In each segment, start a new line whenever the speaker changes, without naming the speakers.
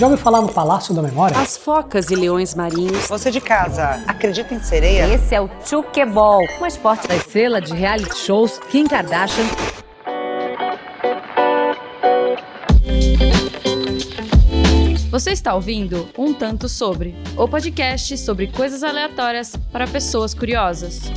Já ouviu falar no Palácio da Memória?
As focas e leões marinhos.
Você de casa, acredita em sereia?
Esse é o Chukeball, um esporte da estrela de reality shows Kim Kardashian.
Você está ouvindo Um Tanto Sobre, o podcast sobre coisas aleatórias para pessoas curiosas.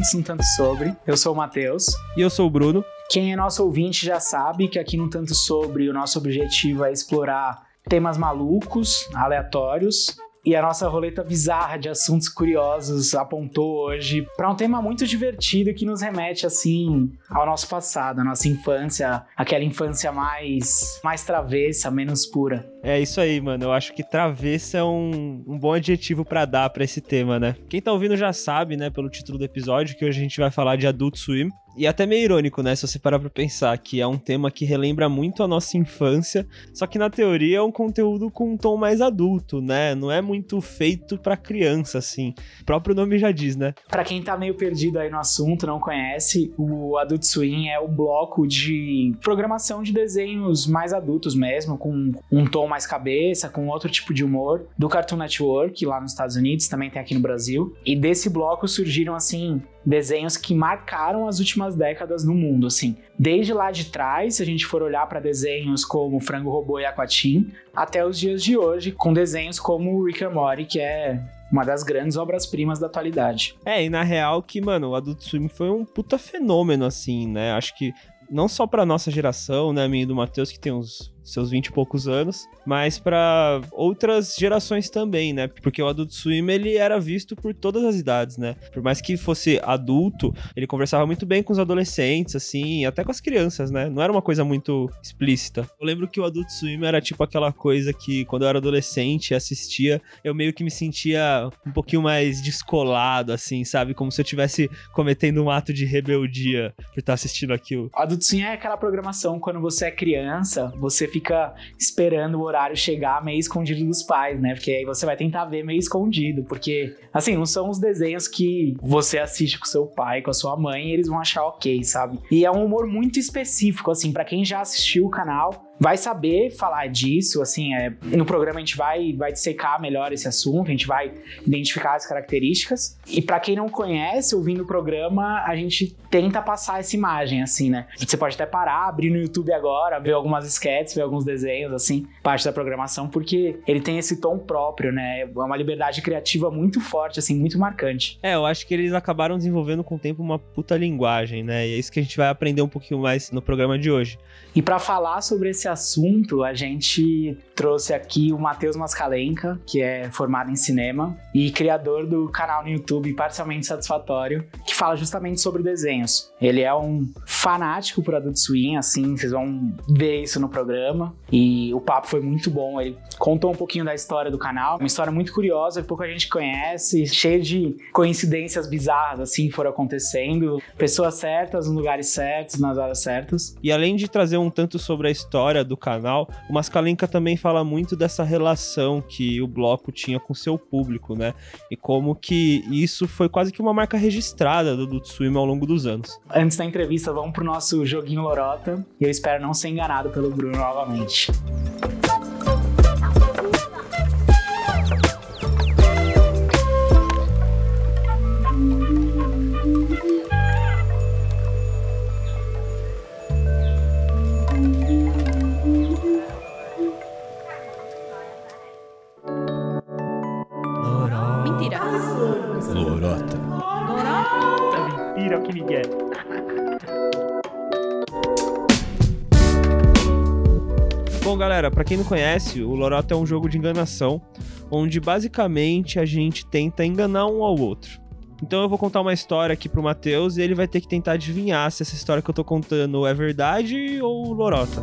Ouvintes um tanto sobre. Eu sou o Matheus.
E eu sou o Bruno.
Quem é nosso ouvinte já sabe que aqui no Tanto Sobre o nosso objetivo é explorar temas malucos, aleatórios. E a nossa roleta bizarra de assuntos curiosos apontou hoje para um tema muito divertido que nos remete assim ao nosso passado, à nossa infância, aquela infância mais mais travessa, menos pura.
É isso aí, mano. Eu acho que travessa é um, um bom adjetivo para dar para esse tema, né? Quem tá ouvindo já sabe, né, pelo título do episódio, que hoje a gente vai falar de Adult Swim. E até meio irônico, né? Se você parar pra pensar que é um tema que relembra muito a nossa infância, só que na teoria é um conteúdo com um tom mais adulto, né? Não é muito feito para criança, assim. O próprio nome já diz, né?
Para quem tá meio perdido aí no assunto, não conhece, o Adult Swim é o bloco de programação de desenhos mais adultos mesmo, com um tom mais cabeça, com outro tipo de humor, do Cartoon Network, lá nos Estados Unidos, também tem aqui no Brasil. E desse bloco surgiram, assim, desenhos que marcaram as últimas décadas no mundo, assim. Desde lá de trás, se a gente for olhar para desenhos como Frango Robô e Aquatim, até os dias de hoje, com desenhos como Rick and Morty, que é uma das grandes obras-primas da atualidade.
É, e na real que, mano, o Adult Swim foi um puta fenômeno, assim, né? Acho que não só pra nossa geração, né, minha e do Matheus, que tem uns seus 20 e poucos anos, mas para outras gerações também, né? Porque o Adult Swim ele era visto por todas as idades, né? Por mais que fosse adulto, ele conversava muito bem com os adolescentes, assim, até com as crianças, né? Não era uma coisa muito explícita. Eu lembro que o Adult Swim era tipo aquela coisa que quando eu era adolescente assistia, eu meio que me sentia um pouquinho mais descolado, assim, sabe? Como se eu estivesse cometendo um ato de rebeldia por estar assistindo aquilo.
Adult Swim é aquela programação quando você é criança, você fica esperando o horário chegar meio escondido dos pais, né? Porque aí você vai tentar ver meio escondido, porque assim, não são os desenhos que você assiste com seu pai, com a sua mãe, e eles vão achar ok, sabe? E é um humor muito específico, assim, para quem já assistiu o canal, vai saber falar disso, assim, é, no programa a gente vai, vai dissecar melhor esse assunto, a gente vai identificar as características. E para quem não conhece, ouvindo o programa, a gente tenta passar essa imagem, assim, né? Você pode até parar, abrir no YouTube agora, ver algumas sketches, ver alguns desenhos, assim, parte da programação, porque ele tem esse tom próprio, né? É uma liberdade criativa muito forte, assim, muito marcante.
É, eu acho que eles acabaram desenvolvendo com o tempo uma puta linguagem, né? E é isso que a gente vai aprender um pouquinho mais no programa de hoje.
E para falar sobre esse assunto, a gente trouxe aqui o Matheus Mascalenka, que é formado em cinema e criador do canal no YouTube Parcialmente Satisfatório, que fala justamente sobre desenhos. Ele é um fanático por Adult Swim, assim, vocês vão ver isso no programa. E o papo foi muito bom. Ele contou um pouquinho da história do canal, uma história muito curiosa pouca gente conhece, cheia de coincidências bizarras, assim, foram acontecendo. Pessoas certas, nos lugares certos, nas horas certas.
E além de trazer um tanto sobre a história do canal, o Mascalenka também fala muito dessa relação que o bloco tinha com seu público, né? E como que isso foi quase que uma marca registrada do Swim ao longo dos anos.
Antes da entrevista, vamos pro nosso joguinho Lorota. E eu espero não ser enganado pelo Bruno novamente.
Galera, pra quem não conhece, o Lorota é um jogo de enganação, onde basicamente a gente tenta enganar um ao outro. Então eu vou contar uma história aqui pro Matheus e ele vai ter que tentar adivinhar se essa história que eu tô contando é verdade ou lorota.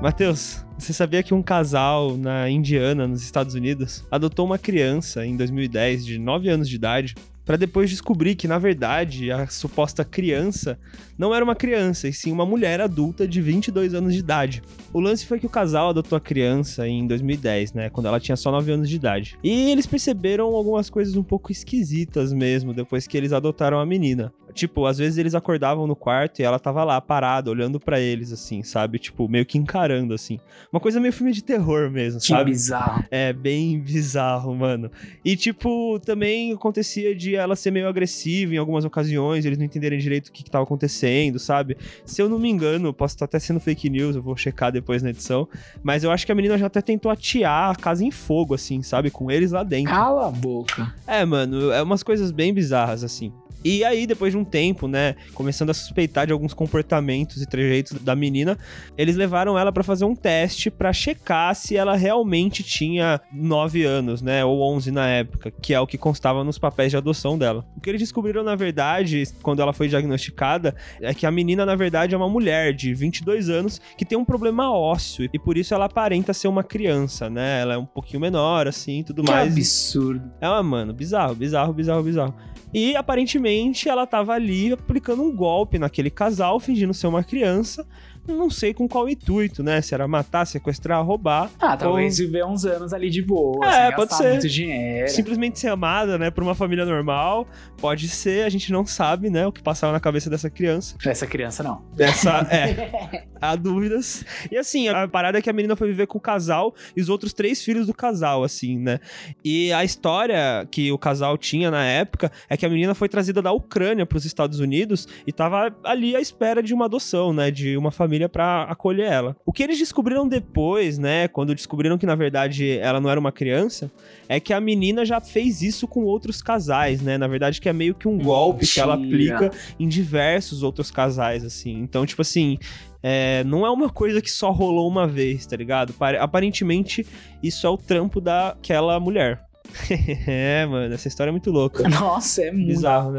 Matheus, você sabia que um casal na Indiana, nos Estados Unidos, adotou uma criança em 2010 de 9 anos de idade para depois descobrir que, na verdade, a suposta criança não era uma criança, e sim uma mulher adulta de 22 anos de idade. O lance foi que o casal adotou a criança em 2010, né, quando ela tinha só 9 anos de idade. E eles perceberam algumas coisas um pouco esquisitas mesmo depois que eles adotaram a menina. Tipo, às vezes eles acordavam no quarto e ela tava lá parada, olhando para eles assim, sabe? Tipo, meio que encarando assim. Uma coisa meio filme de terror mesmo,
Que
sabe?
bizarro.
É bem bizarro, mano. E, tipo, também acontecia de ela ser meio agressiva em algumas ocasiões, eles não entenderem direito o que, que tava acontecendo, sabe? Se eu não me engano, posso estar até sendo fake news, eu vou checar depois na edição, mas eu acho que a menina já até tentou atear a casa em fogo, assim, sabe? Com eles lá dentro.
Cala a boca.
É, mano, é umas coisas bem bizarras, assim. E aí, depois de um tempo, né, começando a suspeitar de alguns comportamentos e trejeitos da menina, eles levaram ela pra fazer um teste pra checar se ela realmente tinha 9 anos, né, ou 11 na época, que é o que constava nos papéis de adoção dela. O que eles descobriram, na verdade, quando ela foi diagnosticada, é que a menina, na verdade, é uma mulher de 22 anos que tem um problema ósseo e por isso ela aparenta ser uma criança, né? Ela é um pouquinho menor, assim, tudo
Que
mais.
absurdo.
É uma, mano, bizarro, bizarro, bizarro, bizarro. E aparentemente ela tava ali aplicando um golpe naquele casal, fingindo ser uma criança. Não sei com qual intuito, né? Se era matar, sequestrar, roubar.
Ah, talvez viver uns anos ali de boa.
É, pode ser.
muito dinheiro.
Simplesmente ser amada, né? Por uma família normal. Pode ser, a gente não sabe, né? O que passava na cabeça dessa criança.
Essa criança não.
Dessa. É. Há dúvidas. E assim, a parada é que a menina foi viver com o casal e os outros três filhos do casal, assim, né? E a história que o casal tinha na época é que a menina foi trazida da Ucrânia para os Estados Unidos e tava ali à espera de uma adoção, né? De uma família para acolher ela. O que eles descobriram depois, né? Quando descobriram que na verdade ela não era uma criança, é que a menina já fez isso com outros casais, né? Na verdade, que é meio que um golpe que ela
Mentira.
aplica em diversos outros casais, assim. Então, tipo assim, é, não é uma coisa que só rolou uma vez, tá ligado? Pare- Aparentemente, isso é o trampo daquela mulher. é, mano, essa história é muito louca.
Nossa, é muito.
Bizarro, né?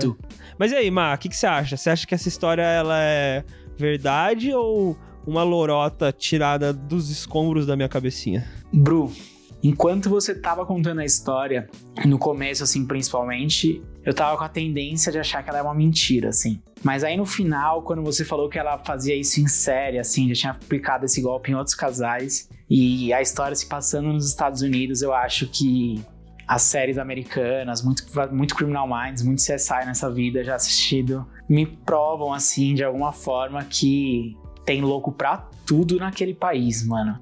Mas e aí, Má, o que, que você acha? Você acha que essa história ela é verdade ou uma lorota tirada dos escombros da minha cabecinha?
Bru, enquanto você tava contando a história, no começo, assim, principalmente, eu tava com a tendência de achar que ela é uma mentira, assim. Mas aí no final, quando você falou que ela fazia isso em série, assim, já tinha aplicado esse golpe em outros casais, e a história se passando nos Estados Unidos, eu acho que as séries americanas, muito, muito Criminal Minds, muito CSI nessa vida, já assistido, me provam, assim, de alguma forma, que tem louco pra tudo naquele país, mano.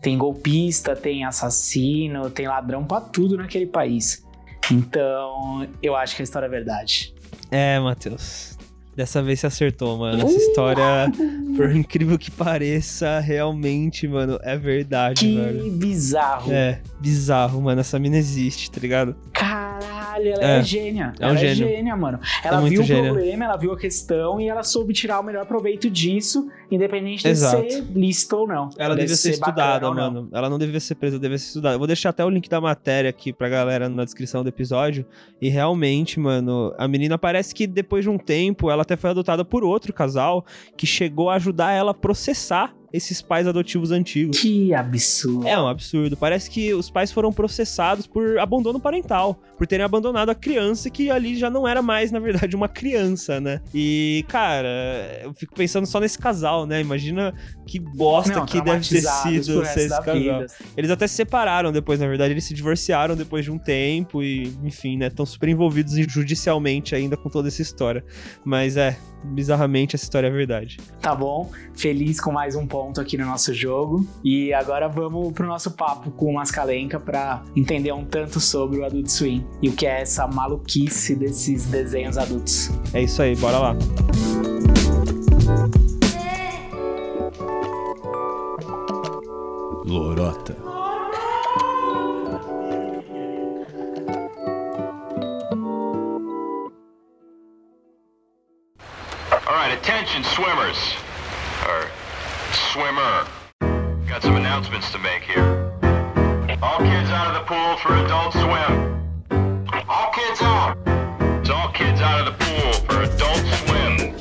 Tem golpista, tem assassino, tem ladrão pra tudo naquele país. Então, eu acho que a história é verdade.
É, Matheus. Dessa vez você acertou, mano. Essa história, por incrível que pareça, realmente, mano, é verdade,
Que
velho.
bizarro.
É, bizarro, mano. Essa mina existe, tá ligado?
Caralho, ela é,
É.
gênia.
É um
ela
gênio.
é gênia, mano. Ela
muito
viu o problema, ela viu a questão e ela soube tirar o melhor proveito disso, independente de
Exato.
ser lícito ou não.
Ela devia ser
bacana
estudada, mano. Ela não devia ser presa, devia ser estudada. Eu vou deixar até o link da matéria aqui pra galera na descrição do episódio. E realmente, mano, a menina parece que depois de um tempo, ela até foi adotada por outro casal que chegou a ajudar ela a processar esses pais adotivos antigos.
Que absurdo.
É um absurdo. Parece que os pais foram processados por abandono parental, por terem abandonado a criança que ali já não era mais, na verdade, uma criança, né? E, cara, eu fico pensando só nesse casal, né? Imagina que bosta
Não,
que deve ter sido ser esse casal.
vida.
Eles até se separaram depois, na verdade, eles se divorciaram depois de um tempo e, enfim, né? Estão super envolvidos judicialmente ainda com toda essa história. Mas é, bizarramente, essa história é verdade.
Tá bom? Feliz com mais um ponto aqui no nosso jogo. E agora vamos pro nosso papo com o Mascalenca pra entender um tanto sobre o Adult Swim e o que é essa maluquice desses desenhos adultos.
É isso aí, bora lá.
Lorota.
All right, attention swimmers. Swimmer. Got some announcements to make here. All kids out of the pool for adult swim. All kids out. It's all kids out of the pool for adult swim.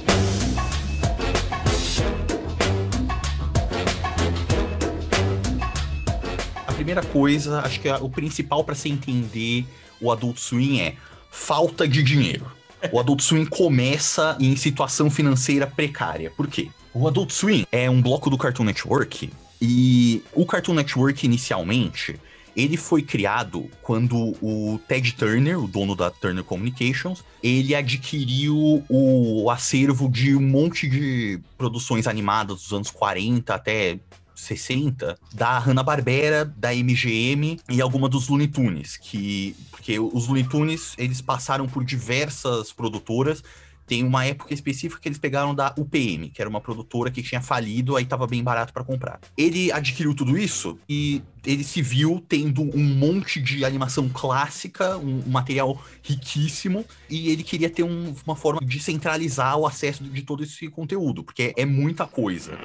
A primeira coisa, acho que o principal para se entender o Adult Swim é falta de dinheiro. O Adult Swim começa em situação financeira precária. Por quê? O Adult Swim é um bloco do Cartoon Network e o Cartoon Network inicialmente ele foi criado quando o Ted Turner, o dono da Turner Communications, ele adquiriu o acervo de um monte de produções animadas dos anos 40 até 60 da Hanna-Barbera, da MGM e alguma dos Looney Tunes, que porque os Looney Tunes, eles passaram por diversas produtoras tem uma época específica que eles pegaram da UPM, que era uma produtora que tinha falido, aí tava bem barato para comprar. Ele adquiriu tudo isso e ele se viu tendo um monte de animação clássica, um, um material riquíssimo, e ele queria ter um, uma forma de centralizar o acesso de todo esse conteúdo, porque é muita coisa.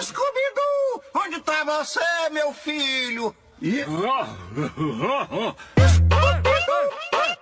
Scooby-Doo! Onde tá você, meu filho? E...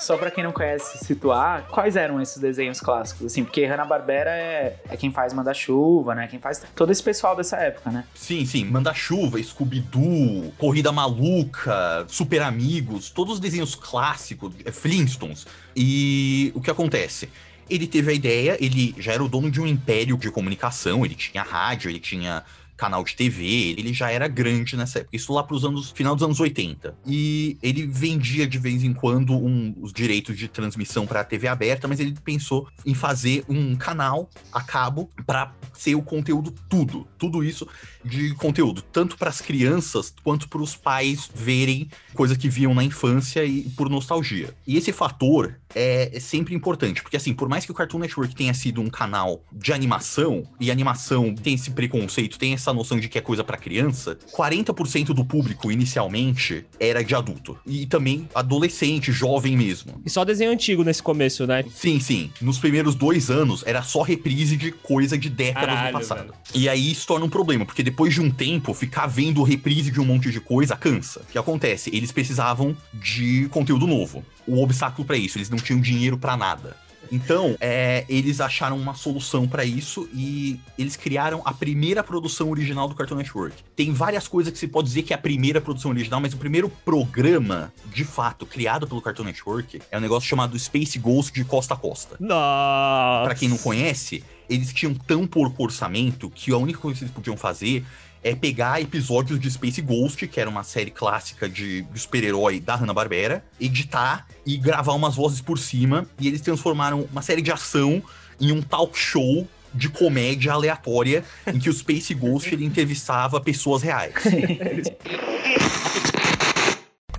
Só pra quem não conhece situar, quais eram esses desenhos clássicos? Assim, porque Hanna-Barbera é, é quem faz Manda-Chuva, né? Quem faz todo esse pessoal dessa época, né?
Sim, sim. Manda-Chuva, Scooby-Doo, Corrida Maluca, Super Amigos, todos os desenhos clássicos, é, Flintstones. E o que acontece? Ele teve a ideia, ele já era o dono de um império de comunicação, ele tinha rádio, ele tinha canal de TV, ele já era grande nessa época. Isso lá para os anos final dos anos 80. E ele vendia de vez em quando um, os direitos de transmissão para a TV aberta, mas ele pensou em fazer um canal a cabo para ser o conteúdo tudo, tudo isso de conteúdo, tanto para as crianças quanto para os pais verem coisa que viam na infância e por nostalgia. E esse fator é, é sempre importante, porque assim, por mais que o Cartoon Network tenha sido um canal de animação e animação tem esse preconceito, tem essa essa noção de que é coisa para criança, 40% do público inicialmente era de adulto. E também adolescente, jovem mesmo.
E só desenho antigo nesse começo, né?
Sim, sim. Nos primeiros dois anos era só reprise de coisa de décadas
Caralho,
no passado.
velho.
E aí isso torna um problema, porque depois de um tempo, ficar vendo reprise de um monte de coisa cansa. O que acontece? Eles precisavam de conteúdo novo. O obstáculo para isso, eles não tinham dinheiro para nada. Então, é, eles acharam uma solução para isso e eles criaram a primeira produção original do Cartoon Network. Tem várias coisas que se pode dizer que é a primeira produção original, mas o primeiro programa, de fato, criado pelo Cartoon Network é um negócio chamado Space Ghost de Costa a Costa.
Nossa.
Pra quem não conhece, eles tinham tão pouco orçamento que a única coisa que eles podiam fazer é pegar episódios de Space Ghost, que era uma série clássica de, de super-herói da Hanna-Barbera, editar e gravar umas vozes por cima, e eles transformaram uma série de ação em um talk show de comédia aleatória em que o Space Ghost ele entrevistava pessoas reais.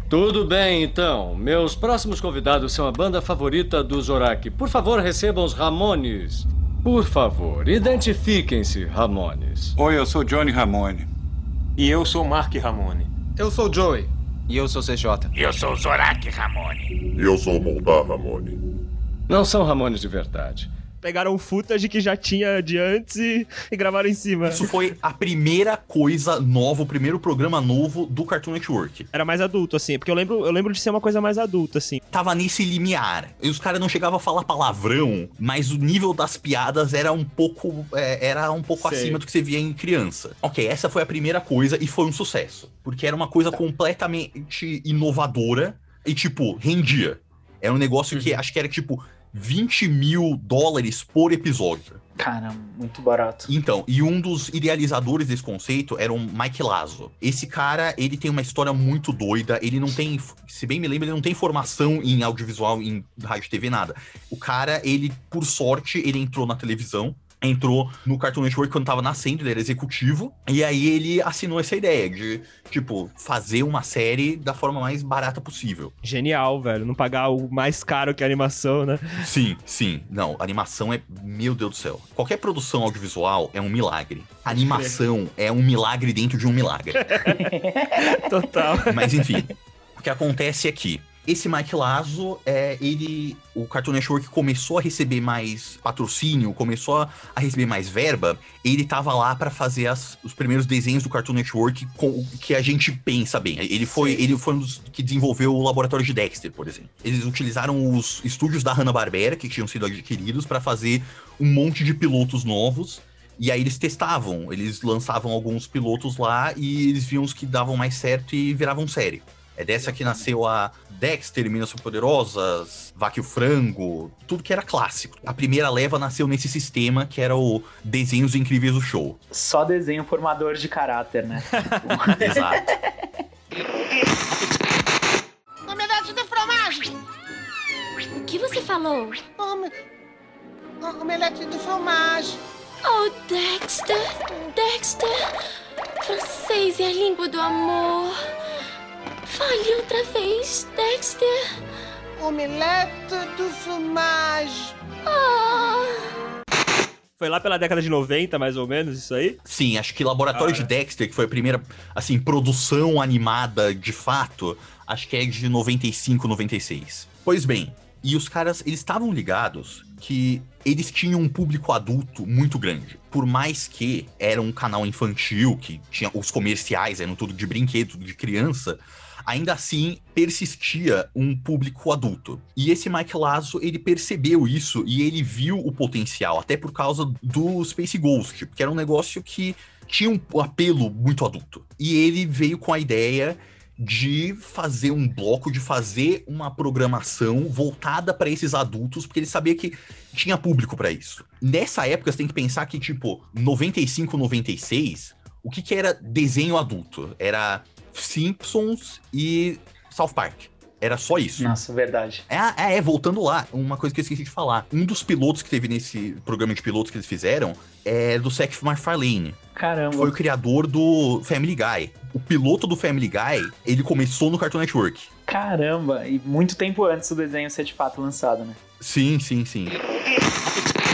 Tudo bem, então. Meus próximos convidados são a banda favorita do Zorak. Por favor, recebam os Ramones. Por favor, identifiquem-se, Ramones.
Oi, eu sou Johnny Ramone.
E eu sou Mark Ramone.
Eu sou Joey.
E eu sou CJ.
E eu sou Zorak Ramone.
E eu sou Moldar Ramone.
Não são Ramones de verdade.
Pegaram o footage que já tinha de antes e, e gravaram em cima.
Isso foi a primeira coisa nova, o primeiro programa novo do Cartoon Network.
Era mais adulto, assim, porque eu lembro, eu lembro de ser uma coisa mais adulta, assim.
Tava nesse limiar. E os caras não chegavam a falar palavrão, mas o nível das piadas era um pouco, é, era um pouco
Sei.
acima do que você via em criança. Ok, essa foi a primeira coisa e foi um sucesso. Porque era uma coisa completamente inovadora e, tipo, rendia. Era um negócio que acho que era, tipo, 20 mil dólares por episódio.
Cara, muito barato.
Então, e um dos idealizadores desse conceito era o Mike Lazo. Esse cara, ele tem uma história muito doida, ele não tem, se bem me lembro, ele não tem formação em audiovisual, em rádio TV, nada. O cara, ele, por sorte, ele entrou na televisão, entrou no Cartoon Network quando tava nascendo, ele era executivo, e aí ele assinou essa ideia de, tipo, fazer uma série da forma mais barata possível.
Genial, velho. Não pagar o mais caro que a animação, né?
Sim, sim. Não, animação é. Meu Deus do céu. Qualquer produção audiovisual é um milagre. Animação é um milagre dentro de um milagre.
Total.
Mas enfim, o que acontece é que esse Mike Lazo, é, ele, o Cartoon Network começou a receber mais patrocínio, começou a, a receber mais verba. Ele tava lá para fazer as- os primeiros desenhos do Cartoon Network com que a gente pensa bem. Ele foi, ele foi um dos que desenvolveu o laboratório de Dexter, por exemplo. Eles utilizaram os estúdios da Hanna Barbera que tinham sido adquiridos para fazer um monte de pilotos novos. E aí eles testavam, eles lançavam alguns pilotos lá e eles viam os que davam mais certo e viravam série. É dessa que nasceu a Dexter, Minas Poderosas, Vaque o Frango, tudo que era clássico. A primeira leva nasceu nesse sistema que era o Desenhos Incríveis do Show.
Só desenho formador de caráter, né?
Exato.
Omelete de fromagem!
O que você falou?
Ome... Omelete de fromagem!
Oh, Dexter! Dexter! Francês é a língua do amor. Fale outra vez, Dexter.
Omelete de fromagem!
Oh.
Foi lá pela década de 90, mais ou menos, isso aí?
Sim, acho que Laboratório de Dexter, que foi a primeira, assim, produção animada de fato, acho que é de 95, 96. Pois bem, e os caras, eles estavam ligados que eles tinham um público adulto muito grande. Por mais que era um canal infantil, que tinha os comerciais, eram tudo de brinquedo, tudo de criança, ainda assim persistia um público adulto. E esse Mike Lazo, ele percebeu isso e ele viu o potencial, até por causa do Space Ghost, que era um negócio que tinha um apelo muito adulto. E ele veio com a ideia de fazer um bloco, de fazer uma programação voltada para esses adultos, porque ele sabia que tinha público para isso. Nessa época, você tem que pensar que, tipo, 95, 96, o que, que era desenho adulto? Era Simpsons e South Park. Era só isso.
Nossa, verdade.
É, é, voltando lá, uma coisa que eu esqueci de falar. Um dos pilotos que teve nesse programa de pilotos que eles fizeram é do Seth MacFarlane.
Caramba.
Foi o criador do Family Guy. O piloto do Family Guy, ele começou no Cartoon Network.
Caramba, e muito tempo antes do desenho ser de fato lançado, né?
Sim, sim, sim.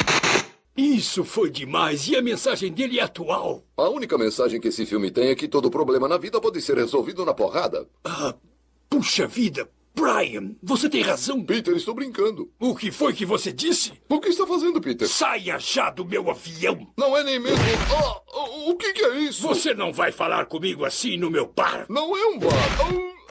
Isso foi demais e a mensagem dele é atual.
A única mensagem que esse filme tem é que todo problema na vida pode ser resolvido na porrada.
Ah, puxa vida, Brian, você tem razão.
Peter, estou brincando.
O que foi que você disse?
O que está fazendo, Peter?
Saia já do meu avião.
Não é nem mesmo. Oh, o que, que, é isso?
Você não vai falar comigo assim no meu bar.
Não é um bar. Oh.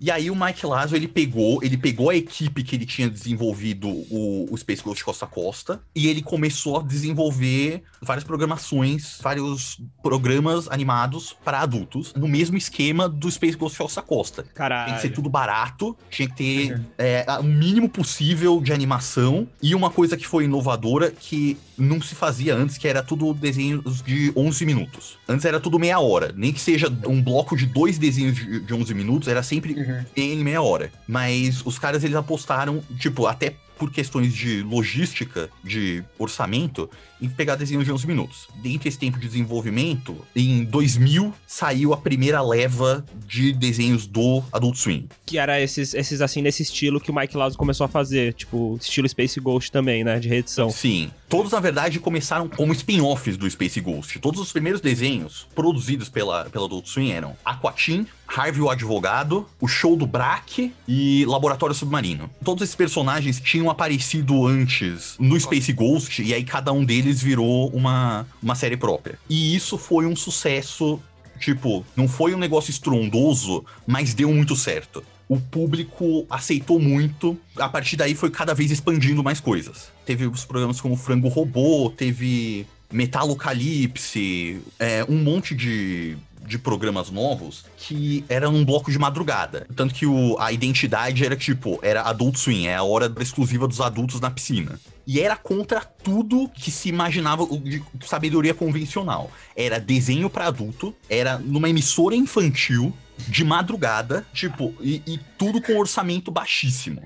E aí o Mike Lazo, ele pegou, ele pegou a equipe que ele tinha desenvolvido o, o Space Ghost Costa a Costa e ele começou a desenvolver várias programações, vários programas animados para adultos, no mesmo esquema do Space Ghost Costa a Costa.
Caralho.
Tem que ser tudo barato, tinha que ter uhum. é, o mínimo possível de animação e uma coisa que foi inovadora que não se fazia antes, que era tudo desenhos de 11 minutos. Antes era tudo meia hora, nem que seja um bloco de dois desenhos de, de 11 minutos, era sempre uhum. em meia hora. Mas os caras, eles apostaram, tipo, até por questões de logística, de orçamento, em pegar desenhos de 11 minutos. Dentro desse tempo de desenvolvimento, em 2000 saiu a primeira leva de desenhos do Adult Swim.
Que era esses, esses assim, nesse estilo que o Mike Lazo começou a fazer, tipo, estilo Space Ghost também, né, de reedição.
Sim. Todos, na verdade, começaram como spin-offs do Space Ghost. Todos os primeiros desenhos produzidos pela, pela Adult Swim eram Aquatim, Harvey o Advogado, o Show do Braque e Laboratório Submarino. Todos esses personagens tinham aparecido antes no Space Ghost e aí cada um deles virou uma, uma série própria. E isso foi um sucesso, tipo, não foi um negócio estrondoso, mas deu muito certo o público aceitou muito. A partir daí foi cada vez expandindo mais coisas. Teve os programas como Frango Robô, teve Metalocalipse, é, um monte de, de programas novos que eram num bloco de madrugada. Tanto que o, a identidade era tipo, era Adult Swim, é a hora exclusiva dos adultos na piscina. E era contra tudo que se imaginava de sabedoria convencional. Era desenho para adulto, era numa emissora infantil, de madrugada, tipo, e, e tudo com orçamento baixíssimo.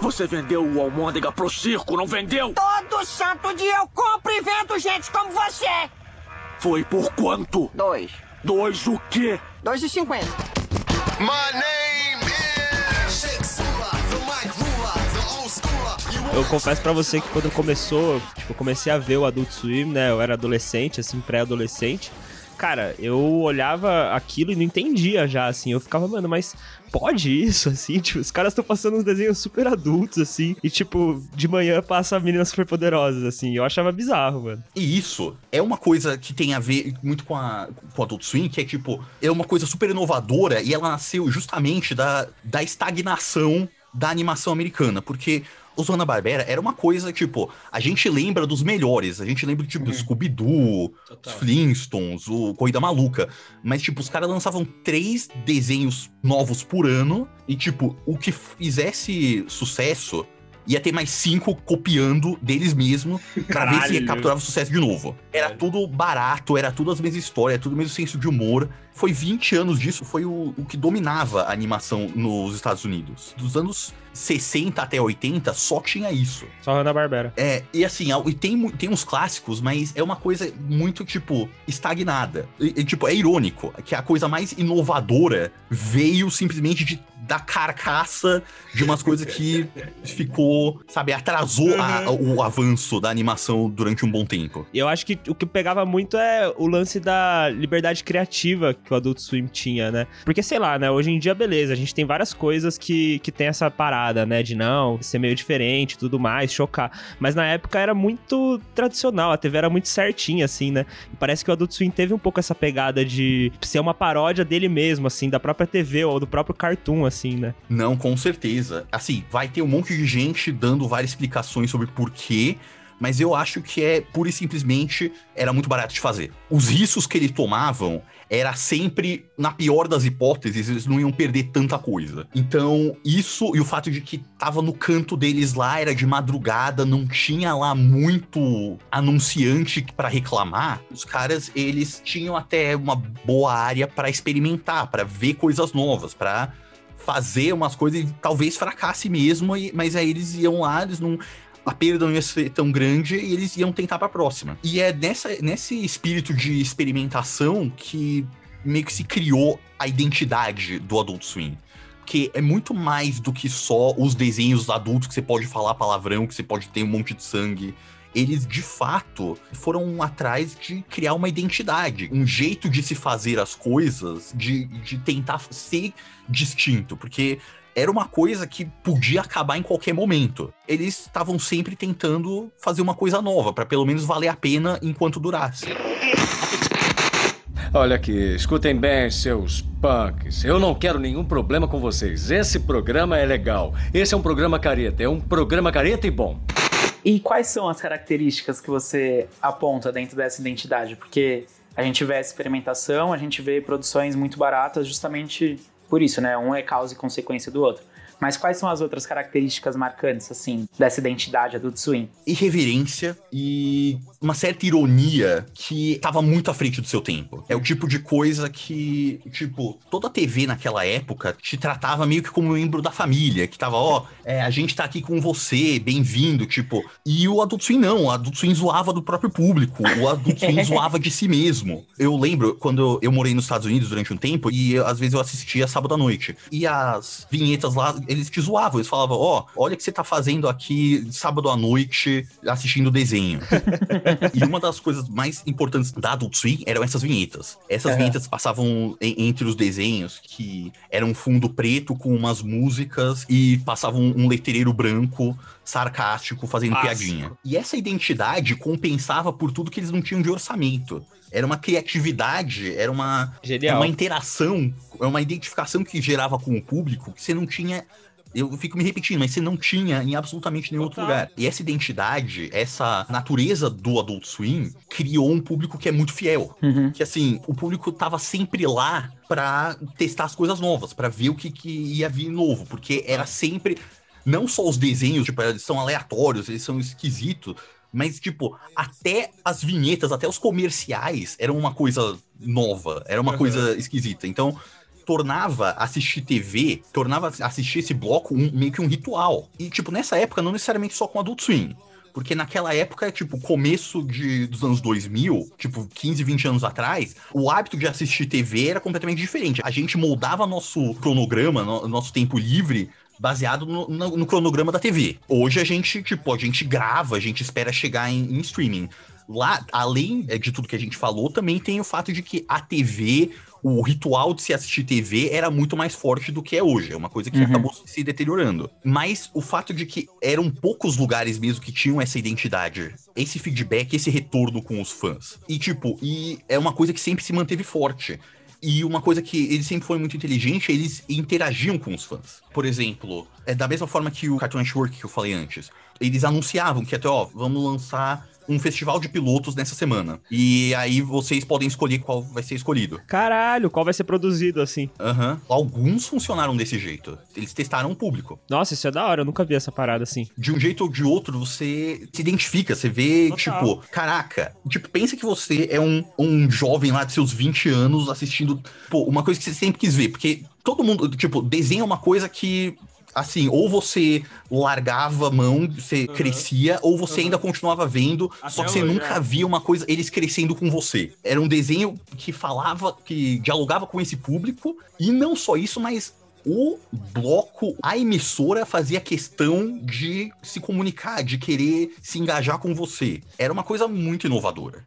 Você vendeu o almôndega pro circo, não vendeu?
Todo santo dia eu compro e vendo gente como você.
Foi por quanto?
Dois.
Dois o quê?
Dois e cinquenta.
My name is
Eu confesso para você que quando começou, tipo, eu comecei a ver o Adult Swim, né? Eu era adolescente, assim, pré-adolescente cara, eu olhava aquilo e não entendia já, assim. Eu ficava, mano, mas pode isso, assim? Tipo, os caras estão passando uns desenhos super adultos, assim. E, tipo, de manhã passa meninas super poderosas, assim. Eu achava bizarro, mano.
E isso é uma coisa que tem a ver muito com a com Adult Swim, que é, tipo, é uma coisa super inovadora e ela nasceu justamente da, da estagnação da animação americana, porque os Hanna-Barbera era uma coisa, tipo, a gente lembra dos melhores, a gente lembra, tipo, do Scooby-Doo, os Flintstones, o Corrida Maluca, mas, tipo, os caras lançavam três desenhos novos por ano, e, tipo, o que fizesse sucesso ia ter mais cinco copiando deles mesmo pra ver se
Caralho.
capturava sucesso de novo. Era tudo barato, era tudo as mesmas histórias, tudo o mesmo senso de humor. Foi 20 anos disso, foi o, o que dominava a animação nos Estados Unidos. Dos anos 60 até 80, só tinha isso.
Só Hanna-Barbera.
É, e assim, e tem, tem uns clássicos, mas é uma coisa muito, tipo, estagnada. E, e, tipo, é irônico que a coisa mais inovadora veio simplesmente de, da carcaça de umas coisas que ficou, sabe, atrasou a- o avanço da animação durante um bom tempo.
E eu acho que o que pegava muito é o lance da liberdade criativa que o Adult Swim tinha, né? Porque, sei lá, né? Hoje em dia, beleza, a gente tem várias coisas que, que tem essa parada, né? De não, ser meio diferente tudo mais, chocar. Mas na época era muito tradicional, a TV era muito certinha, assim, né? E parece que o Adult Swim teve um pouco essa pegada de ser uma paródia dele mesmo, assim, da própria TV ou do próprio cartoon, assim, né?
Não, com certeza. Assim, vai ter um monte de gente dando várias explicações sobre porquê, mas eu acho que é pura e simplesmente era muito barato de fazer. Os riscos que eles tomavam era sempre, na pior das hipóteses, eles não iam perder tanta coisa. Então, isso e o fato de que tava no canto deles lá, era de madrugada, não tinha lá muito anunciante pra reclamar. Os caras, eles tinham até uma boa área pra experimentar, pra ver coisas novas, pra fazer umas coisas e talvez fracasse mesmo, mas aí eles iam lá, eles não. A perda não ia ser tão grande e eles iam tentar pra próxima. E é nessa, nesse espírito de experimentação que meio que se criou a identidade do Adult Swim. Que é muito mais do que só os desenhos adultos que você pode falar palavrão, que você pode ter um monte de sangue. Eles, de fato, foram atrás de criar uma identidade, um jeito de se fazer as coisas, de, de tentar ser distinto, porque era uma coisa que podia acabar em qualquer momento. Eles estavam sempre tentando fazer uma coisa nova, para pelo menos valer a pena enquanto durasse.
Olha aqui, escutem bem, seus punks. Eu não quero nenhum problema com vocês. Esse programa é legal. Esse é um programa careta. É um programa careta e bom.
E quais são as características que você aponta dentro dessa identidade? Porque a gente vê essa experimentação, a gente vê produções muito baratas justamente por isso, né? Um é causa e consequência do outro. Mas quais são as outras características marcantes, assim, dessa identidade Adult Swim?
irreverência e uma certa ironia que tava muito à frente do seu tempo. É o tipo de coisa que, tipo, toda a TV naquela época te tratava meio que como um membro da família, que tava, ó, é, a gente tá aqui com você, bem-vindo, tipo. E o Adult Swim não, o Adult Swim zoava do próprio público, o Adult Swim zoava de si mesmo. Eu lembro quando eu morei nos Estados Unidos durante um tempo e às vezes eu assistia sábado à noite. E as vinhetas lá, eles te zoavam, eles falavam, ó, olha o que você tá fazendo aqui sábado à noite assistindo desenho. e uma das coisas mais importantes da Adult Swim eram essas vinhetas. Essas
Aham.
vinhetas passavam em- entre os desenhos, que era um fundo preto com umas músicas e passava um, um letreiro branco sarcástico fazendo piadinha. E essa identidade compensava por tudo que eles não tinham de orçamento. Era uma criatividade, era uma,
Genial.
uma interação, é uma identificação que gerava com o público que você não tinha. Eu fico me repetindo, mas você não tinha em absolutamente nenhum outro lugar. E essa identidade, essa natureza do Adult Swim, criou um público que é muito fiel.
Uhum.
Que assim, o público tava sempre lá pra testar as coisas novas, pra ver o que, que ia vir novo, porque era sempre. Não só os desenhos, tipo, eles são aleatórios, eles são esquisitos, mas, tipo, até as vinhetas, até os comerciais eram uma coisa nova, era uma
Uhum.
coisa esquisita. Então, tornava assistir TV, tornava assistir esse bloco um- meio que um ritual. E, tipo, nessa época, não necessariamente só com Adult Swim. Porque naquela época, tipo, começo de, dos anos 2000, tipo, 15, 20 anos atrás, o hábito de assistir TV era completamente diferente. A gente moldava nosso cronograma, no- nosso tempo livre, baseado no, no- no cronograma da TV. Hoje a gente, tipo, a gente grava, a gente espera chegar em, em streaming. Lá, além eh, de tudo que a gente falou, também tem o fato de que a TV, o ritual de se assistir TV era muito mais forte do que é hoje. É uma coisa que
Uhum.
acabou se deteriorando. Mas o fato de que eram poucos lugares mesmo que tinham essa identidade, esse feedback, esse retorno com os fãs. E tipo, e é uma coisa que sempre se manteve forte. E uma coisa que ele sempre foi muito inteligente, eles interagiam com os fãs. Por exemplo, é da mesma forma que o Cartoon Network que eu falei antes. Eles anunciavam que até, ó, vamos lançar um festival de pilotos nessa semana. E aí vocês podem escolher qual vai ser escolhido.
Caralho, qual vai ser produzido assim?
Aham. Alguns funcionaram desse jeito. Eles testaram o público.
Nossa, isso é da hora, eu nunca vi essa parada assim.
De um jeito ou de outro, você se identifica, você vê,
Total.
tipo, caraca, tipo, pensa que você é um, um jovem lá de seus 20 anos assistindo, pô, uma coisa que você sempre quis ver, porque todo mundo, tipo, desenha uma coisa que assim, ou você largava a mão, você crescia, ou você ainda continuava vendo, só que você
hoje,
nunca
é.
via uma coisa, eles crescendo com você. Era um desenho que falava, que dialogava com esse público, e não só isso, mas o bloco, a emissora fazia questão de se comunicar, de querer se engajar com você. Era uma coisa muito inovadora.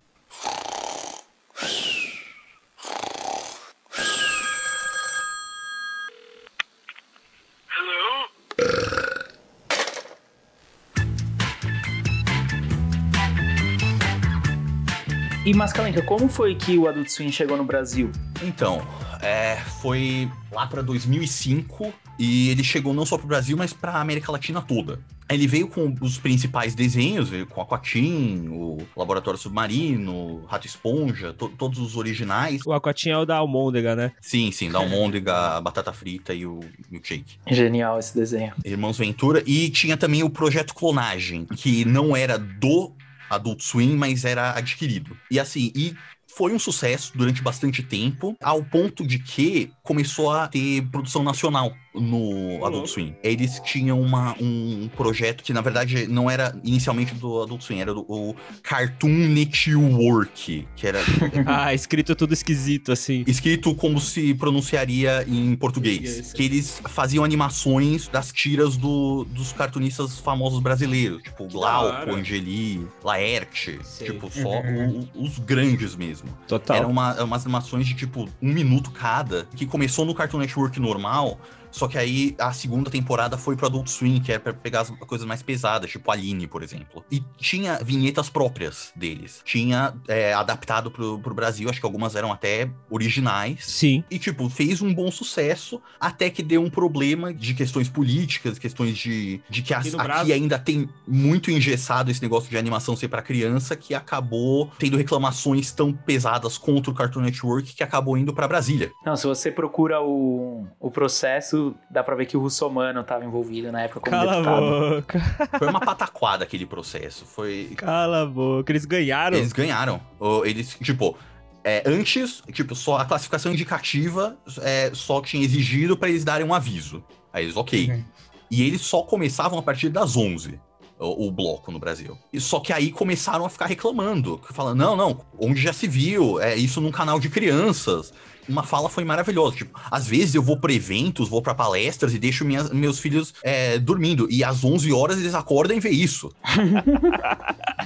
E Mascalenca, como foi que o Adult Swim chegou no Brasil?
Então, é, foi lá pra 2005 e ele chegou não só pro Brasil, mas pra América Latina toda. Ele veio com os principais desenhos, veio com Aquatim, o Laboratório Submarino, Rato Esponja, to- todos os originais.
O Aquatinha é o da Almôndega, né?
Sim, sim, da almôndega, a batata frita e o milkshake.
Genial esse desenho.
Irmãos Ventura. E tinha também o Projeto Clonagem, que não era do Adult Swim, mas era adquirido. E assim, e foi um sucesso durante bastante tempo, ao ponto de que começou a ter produção nacional no Adult Swim. Eles tinham uma, um projeto que, na verdade, não era inicialmente do Adult Swim, era do o Cartoon Network, que era
ah, escrito tudo esquisito, assim.
escrito como se pronunciaria em português. Que eles faziam animações das tiras do- dos cartunistas famosos brasileiros, tipo Glauco,
hora.
Angeli, Laerte,
Sei.
tipo, só
Uhum.
o- os grandes mesmo.
Total.
Eram uma, umas animações de tipo um minuto cada, que começou no Cartoon Network normal. Só que aí a segunda temporada foi pro Adult Swim, que era pra pegar as coisas mais pesadas, tipo Aline, por exemplo. E tinha vinhetas próprias deles. Tinha é, adaptado pro, pro Brasil, acho que algumas eram até originais.
Sim.
E, tipo, fez um bom sucesso, até que deu um problema de questões políticas, questões de, de que
Aqui no
aqui
Brasil-
ainda tem muito engessado esse negócio de animação ser pra criança, que acabou tendo reclamações tão pesadas contra o Cartoon Network que acabou indo pra Brasília.
Não, se você procura o, o processo, dá pra ver que o Russomano tava envolvido na época como
Cala a
deputado.
boca.
Foi uma pataquada aquele processo. Foi.
Cala a boca. Eles ganharam.
Eles ganharam. Eles, tipo. é, antes, tipo, só a classificação indicativa é, só tinha exigido pra eles darem um aviso. Aí eles, ok.
Uhum.
E eles só começavam a partir das 11, o, o bloco no Brasil. E só que aí começaram a ficar reclamando, falando, não, não, onde já se viu, é isso num canal de crianças. Uma fala foi maravilhosa, tipo, às vezes eu vou pra eventos, vou pra palestras e deixo minhas- meus filhos é, dormindo, e às 11 horas eles acordam e vê isso.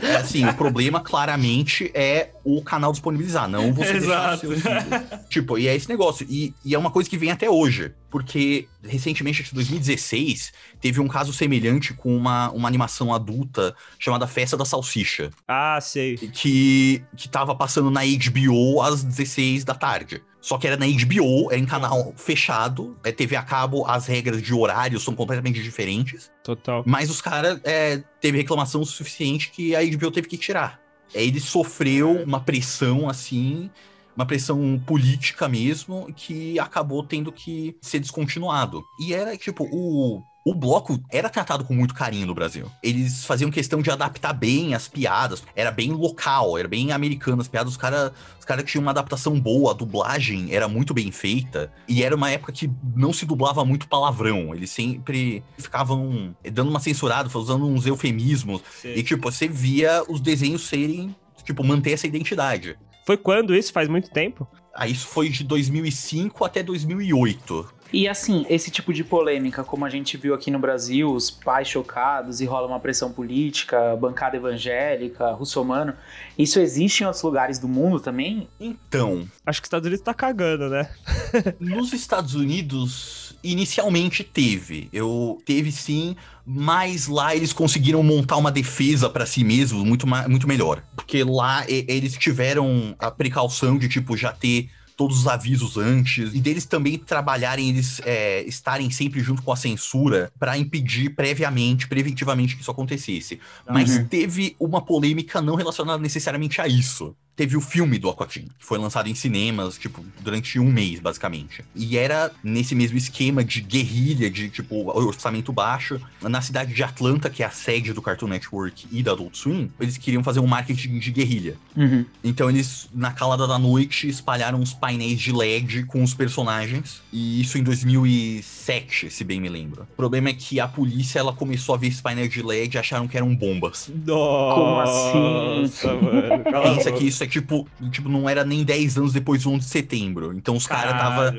É, assim, o problema claramente é o canal disponibilizar, não você deixar
Exato.
seus filhos. Tipo, e é esse negócio. E, e é uma coisa que vem até hoje. Porque, recentemente, acho que em 2016, teve um caso semelhante com uma, uma animação adulta chamada Festa da Salsicha.
Ah, sei.
Que, que tava passando na HBO às 16 da tarde. Só que era na HBO, era em canal fechado, é TV a cabo, as regras de horário são completamente diferentes.
Total.
Mas os caras é, teve reclamação suficiente que a HBO teve que tirar. Aí ele sofreu uma pressão assim, uma pressão política mesmo, que acabou tendo que ser descontinuado. E era tipo, o. O bloco era tratado com muito carinho no Brasil. Eles faziam questão de adaptar bem as piadas. Era bem local, era bem americano as piadas. Os caras os cara tinham uma adaptação boa, a dublagem era muito bem feita. E era uma época que não se dublava muito palavrão. Eles sempre ficavam dando uma censurada, usando uns eufemismos. E, tipo, você via os desenhos serem, tipo, manter essa identidade.
Foi quando isso? Faz muito tempo?
Aí isso foi de 2005 até 2008.
E assim, esse tipo de polêmica, como a gente viu aqui no Brasil, os pais chocados e rola uma pressão política, bancada evangélica, russomano, isso existe em outros lugares do mundo também?
Então,
Acho que os Estados Unidos tá cagando, né?
nos Estados Unidos, inicialmente teve. Eu teve sim, mas lá eles conseguiram montar uma defesa pra si mesmos muito, muito melhor. Porque lá e- eles tiveram a precaução de, tipo, já ter todos os avisos antes, e deles também trabalharem, eles é, estarem sempre junto com a censura para impedir previamente, preventivamente que isso acontecesse. Mas
Uhum.
teve uma polêmica não relacionada necessariamente a isso. Teve o filme do Aquatim, que foi lançado em cinemas, tipo, durante um mês, basicamente. E era nesse mesmo esquema de guerrilha, de, tipo, orçamento baixo. Na cidade de Atlanta, que é a sede do Cartoon Network e da Adult Swim, eles queriam fazer um marketing de guerrilha.
Uhum.
Então eles, na calada da noite, espalharam uns painéis de LED com os personagens. E isso em 2007, se bem me lembro. O problema é que a polícia, ela começou a ver esses painéis de LED e acharam que eram bombas.
Como assim?
Nossa, mano.
Pensa que isso é tipo, tipo, não era nem 10 anos depois do 11 de setembro. Então os caras tava,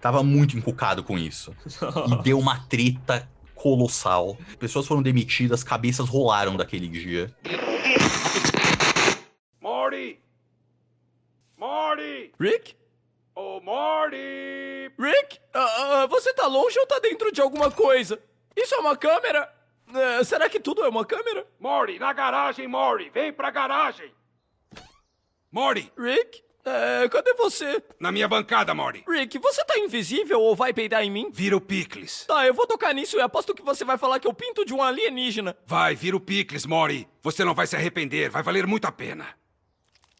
tava muito encucado com isso. E deu uma treta colossal. Pessoas foram demitidas, cabeças rolaram daquele dia.
Morty! Morty!
Rick?
Oh, Morty!
Rick? Ah, ah, você tá longe ou tá dentro de alguma coisa? Isso é uma câmera? Eh, será que tudo é uma câmera?
Morty, na garagem, Morty! Vem pra garagem! Morty!
Rick? Eh, cadê você?
Na minha bancada, Morty!
Rick, você tá invisível ou vai peidar em mim?
Vira o Picles!
Tá, eu vou tocar nisso e aposto que você vai falar que eu pinto de um alienígena.
Vai, vira o Picles, Morty! Você não vai se arrepender, vai valer muito a pena.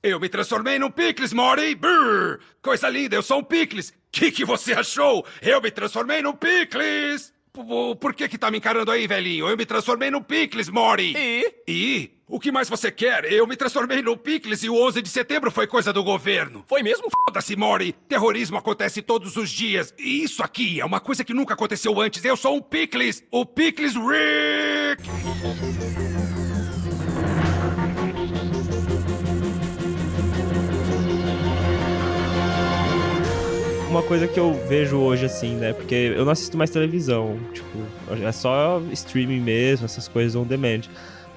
Eu me transformei num Picles, Morty! Brrr! Coisa linda, eu sou um Picles! Que que você achou? Eu me transformei num Picles! Por que que tá me encarando aí, velhinho? Eu me transformei num Picles, Morty!
E?
E? O que mais você quer? Eu me transformei num Picles e o 11 de setembro foi coisa do governo.
Foi mesmo?
Foda-se, Morty! Terrorismo acontece todos os dias. E isso aqui é uma coisa que nunca aconteceu antes. Eu sou um Picles! O Picles Rick!
Uma coisa que eu vejo hoje, assim, né? Porque eu não assisto mais televisão. Tipo, é só streaming mesmo, essas coisas on demand.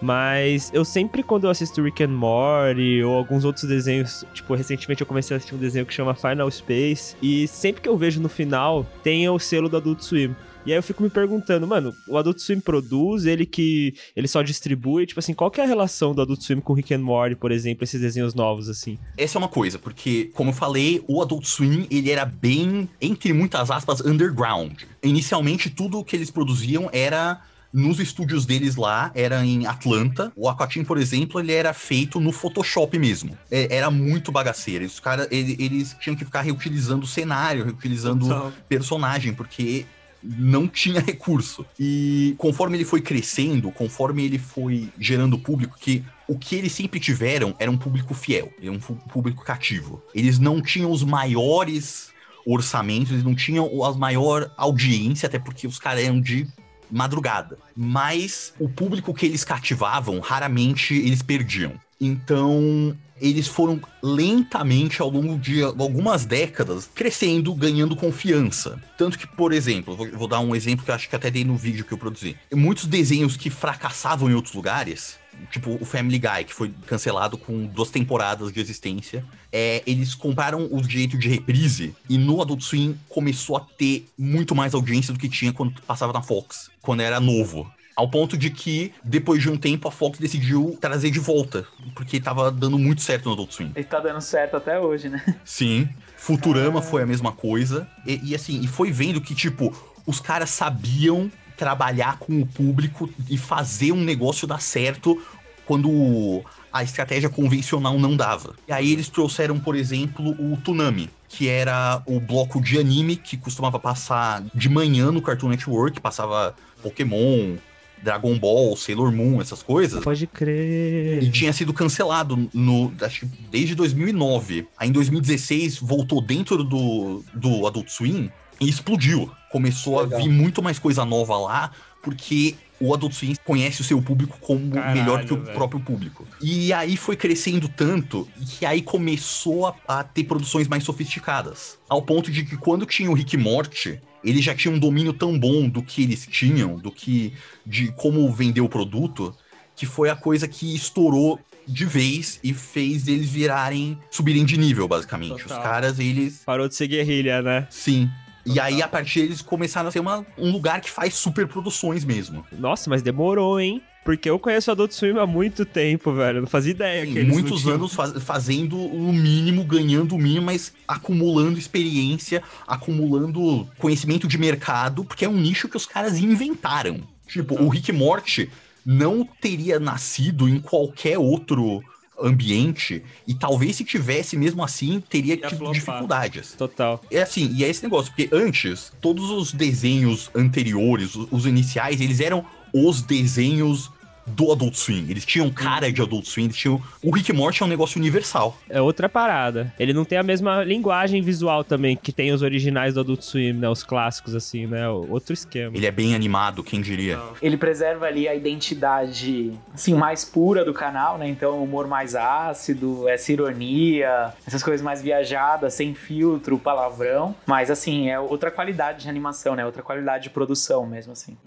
Mas eu sempre, quando eu assisto Rick and Morty ou alguns outros desenhos, tipo, recentemente eu comecei a assistir um desenho que chama Final Space. E sempre que eu vejo no final, tem o selo do Adult Swim. E aí eu fico me perguntando, mano, o Adult Swim produz, ele que ele só distribui, tipo assim, qual que é a relação do Adult Swim com Rick and Morty, por exemplo, esses desenhos novos assim?
Essa é uma coisa, porque, como eu falei, o Adult Swim, ele era bem, entre muitas aspas, underground. Inicialmente, tudo que eles produziam era nos estúdios deles lá, era em Atlanta. O Aquatim, por exemplo, ele era feito no Photoshop mesmo. É, era muito bagaceiro. Os caras, ele- eles tinham que ficar reutilizando o cenário, reutilizando
Total.
personagem, porque não tinha recurso. E conforme ele foi crescendo, conforme ele foi gerando público, que o que eles sempre tiveram era um público fiel, era um público cativo. Eles não tinham os maiores orçamentos, eles não tinham as maior audiência, até porque os caras eram de madrugada. Mas o público que eles cativavam, raramente eles perdiam. Então, eles foram lentamente, ao longo de algumas décadas, crescendo, ganhando confiança. Tanto que, por exemplo, vou, vou dar um exemplo que eu acho que até dei no vídeo que eu produzi. Muitos desenhos que fracassavam em outros lugares, tipo o Family Guy, que foi cancelado com duas temporadas de existência, é, eles compraram o direito de reprise e no Adult Swim começou a ter muito mais audiência do que tinha quando passava na Fox, quando era novo. Ao ponto de que, depois de um tempo, a Fox decidiu trazer de volta, porque tava dando muito certo no Adult Swim.
Ele tá dando certo até hoje, né?
Sim. Futurama foi a mesma coisa. E, e assim, e foi vendo que, tipo, os caras sabiam trabalhar com o público e fazer um negócio dar certo quando a estratégia convencional não dava. E aí eles trouxeram, por exemplo, o Tsunami, que era o bloco de anime que costumava passar de manhã no Cartoon Network, passava Pokémon, Dragon Ball, Sailor Moon, essas coisas.
Pode crer.
E tinha sido cancelado no, acho que desde 2009. Aí em 2016 voltou dentro do, do Adult Swim e explodiu. Começou
Legal.
a vir muito mais coisa nova lá, porque o Adult Swim conhece o seu público como
Caralho,
melhor que o
velho.
próprio público. E aí foi crescendo tanto que aí começou a, a ter produções mais sofisticadas. Ao ponto de que quando tinha o Rick Morty, eles já tinham um domínio tão bom do que eles tinham, do que de como vender o produto, que foi a coisa que estourou de vez e fez eles virarem subirem de nível, basicamente.
Total.
Os caras, eles
Parou de ser guerrilha, né?
sim. E aí, a partir deles começaram a ser uma, um lugar que faz super produções mesmo.
Nossa, mas demorou, hein? Porque eu conheço o Adult Swim há muito tempo, velho. Não fazia ideia que eles
muitos anos faz- fazendo o mínimo, ganhando o mínimo, mas acumulando experiência, acumulando conhecimento de mercado, porque é um nicho que os caras inventaram. Tipo, o Rick Morty não teria nascido em qualquer outro ambiente e talvez se tivesse mesmo assim teria tido dificuldades.
Total.
É assim, e é esse negócio, porque antes, todos os desenhos anteriores, os, os iniciais, eles eram os desenhos do Adult Swim. Eles tinham cara de Adult Swim, eles tinham... O Rick and Morty é um negócio universal.
É outra parada. Ele não tem a mesma linguagem visual também que tem os originais do Adult Swim, né? Os clássicos, assim, né? Outro esquema.
Ele é bem animado, quem diria?
Ele preserva ali a identidade, assim, mais pura do canal, né? Então, humor mais ácido, essa ironia, essas coisas mais viajadas, sem filtro, palavrão. Mas, assim, é outra qualidade de animação, né? Outra qualidade de produção mesmo, assim.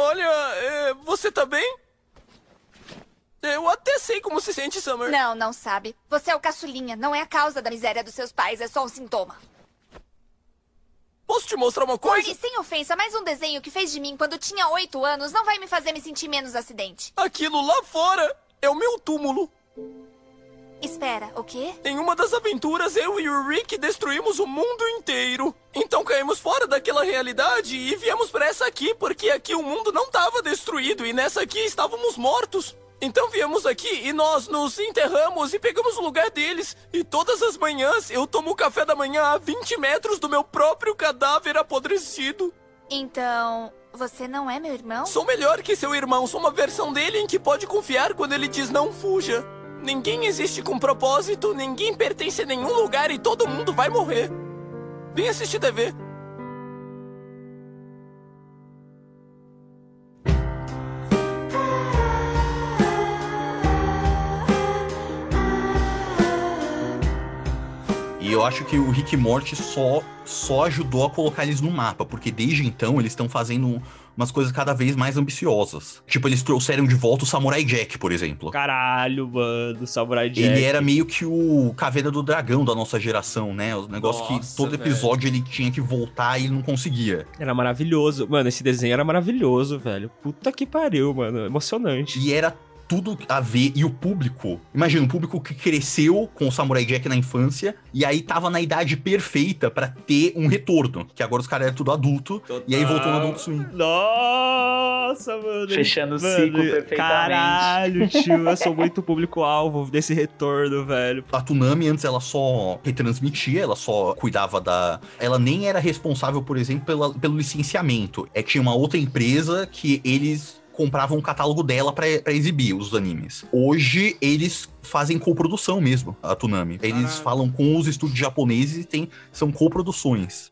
Olha, é, você tá bem? Eu até sei como se sente, Summer.
Não, não sabe. Você é o caçulinha, não é a causa da miséria dos seus pais, é só um sintoma.
Posso te mostrar uma coisa?
Corey, sem ofensa, mas um desenho que fez de mim quando tinha oito anos não vai me fazer me sentir menos acidente.
Aquilo lá fora é o meu túmulo.
Espera, o quê?
Em uma das aventuras, eu e o Rick destruímos o mundo inteiro. Então caímos fora daquela realidade e viemos pra essa aqui, porque aqui o mundo não estava destruído e nessa aqui estávamos mortos. Então viemos aqui e nós nos enterramos e pegamos o lugar deles. E todas as manhãs eu tomo café da manhã a 20 metros do meu próprio cadáver apodrecido.
Então, você não é meu irmão?
Sou melhor que seu irmão, sou uma versão dele em que pode confiar quando ele diz não fuja. Ninguém existe com propósito, ninguém pertence a nenhum lugar e todo mundo vai morrer. Vem assistir TV.
E eu acho que o Rick Morty só, só ajudou a colocar eles no mapa, porque desde então eles estão fazendo umas coisas cada vez mais ambiciosas. Tipo, eles trouxeram de volta o Samurai Jack, por exemplo.
Caralho, mano, Samurai Jack.
Ele era meio que o Caveira do Dragão da nossa geração, né? O negócio que
Nossa,
todo
velho.
episódio ele tinha que voltar e ele não conseguia.
Era maravilhoso. Mano, esse desenho era maravilhoso, velho. Puta que pariu, mano. Emocionante.
E era tudo a ver. E o público, imagina, um público que cresceu com o Samurai Jack na infância e aí tava na idade perfeita pra ter um retorno. Que agora os caras eram tudo adulto e aí voltou no Adult Swim.
Nossa, mano.
Fechando o ciclo perfeitamente.
Caralho, tio. Eu sou muito público-alvo desse retorno, velho.
A Tsunami antes ela só retransmitia, ela só cuidava da. Ela nem era responsável, por exemplo, pela- pelo licenciamento. É que tinha uma outra empresa que eles compravam um catálogo dela pra exibir os animes. Hoje eles fazem coprodução mesmo, a Tsunami. Eles falam com os estúdios japoneses e tem, são coproduções.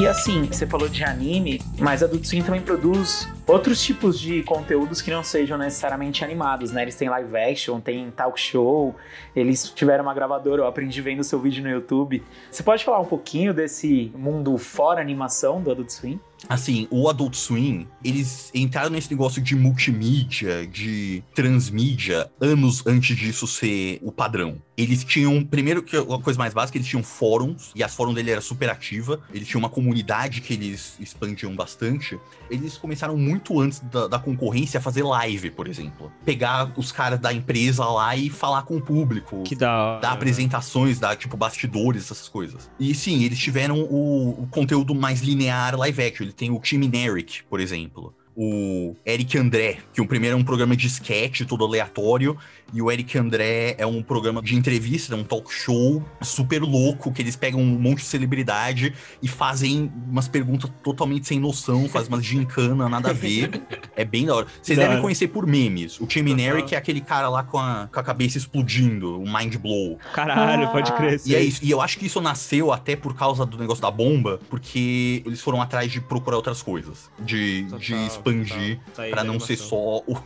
E assim, você falou de anime, mas a Adult Swim também produz outros tipos de conteúdos que não sejam necessariamente animados, né? Eles têm live action, tem talk show, eles tiveram uma gravadora, eu aprendi vendo seu vídeo no YouTube. Você pode falar um pouquinho desse mundo fora animação do Adult Swim?
Assim, o Adult Swim, eles entraram nesse negócio de multimídia, de transmídia, anos antes disso ser o padrão. Eles tinham, primeiro que a coisa mais básica, eles tinham fóruns, e as fóruns dele era super ativa, eles tinham uma comunidade que eles expandiam bastante. Eles começaram muito antes da, da concorrência a fazer live, por exemplo. Pegar os caras da empresa lá e falar com o público.
Que da hora.
Dar apresentações, dar, tipo, bastidores, essas coisas. E sim, eles tiveram o, o conteúdo mais linear live action. Ele tem o Tim Eric, por exemplo. O Eric André, que o primeiro é um programa de sketch todo aleatório, e o Eric André é um programa de entrevista, é um talk show super louco, que eles pegam um monte de celebridade e fazem umas perguntas totalmente sem noção, fazem umas gincana, nada a ver. É bem da hora. Vocês devem conhecer por memes. O Tim Eric é aquele cara lá com a, com a cabeça explodindo, o Mind Blow.
Caralho, pode crer.
E é isso. E eu acho que isso nasceu até por causa do negócio da bomba, porque eles foram atrás de procurar outras coisas. De, de expandir
total. Sair
pra
da
não ser só o,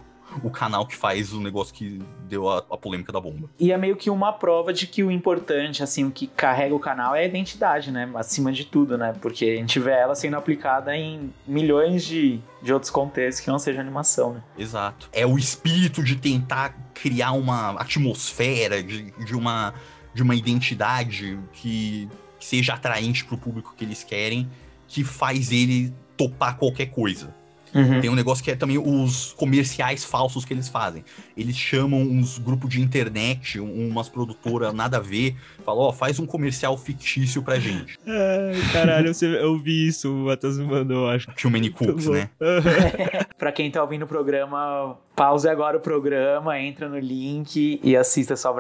o canal que faz o negócio que deu a, a polêmica da bomba.
E é meio que uma prova de que o importante, assim, o que carrega o canal é a identidade, né? Acima de tudo, né? Porque a gente vê ela sendo aplicada em milhões de, de outros contextos que não seja animação, né?
Exato. É o espírito de tentar criar uma atmosfera, de, de, uma, de uma identidade que, que seja atraente pro público que eles querem, que faz ele topar qualquer coisa.
Uhum.
Tem um negócio que é também os comerciais falsos que eles fazem. Eles chamam uns grupos de internet, umas produtoras nada a ver, falam, ó, oh, faz um comercial fictício pra gente.
Ai, caralho, eu vi isso, o Matheus me mandou, acho.
Too Many Cooks, né?
pra quem tá ouvindo o programa, pause agora o programa, entra no link e assista sua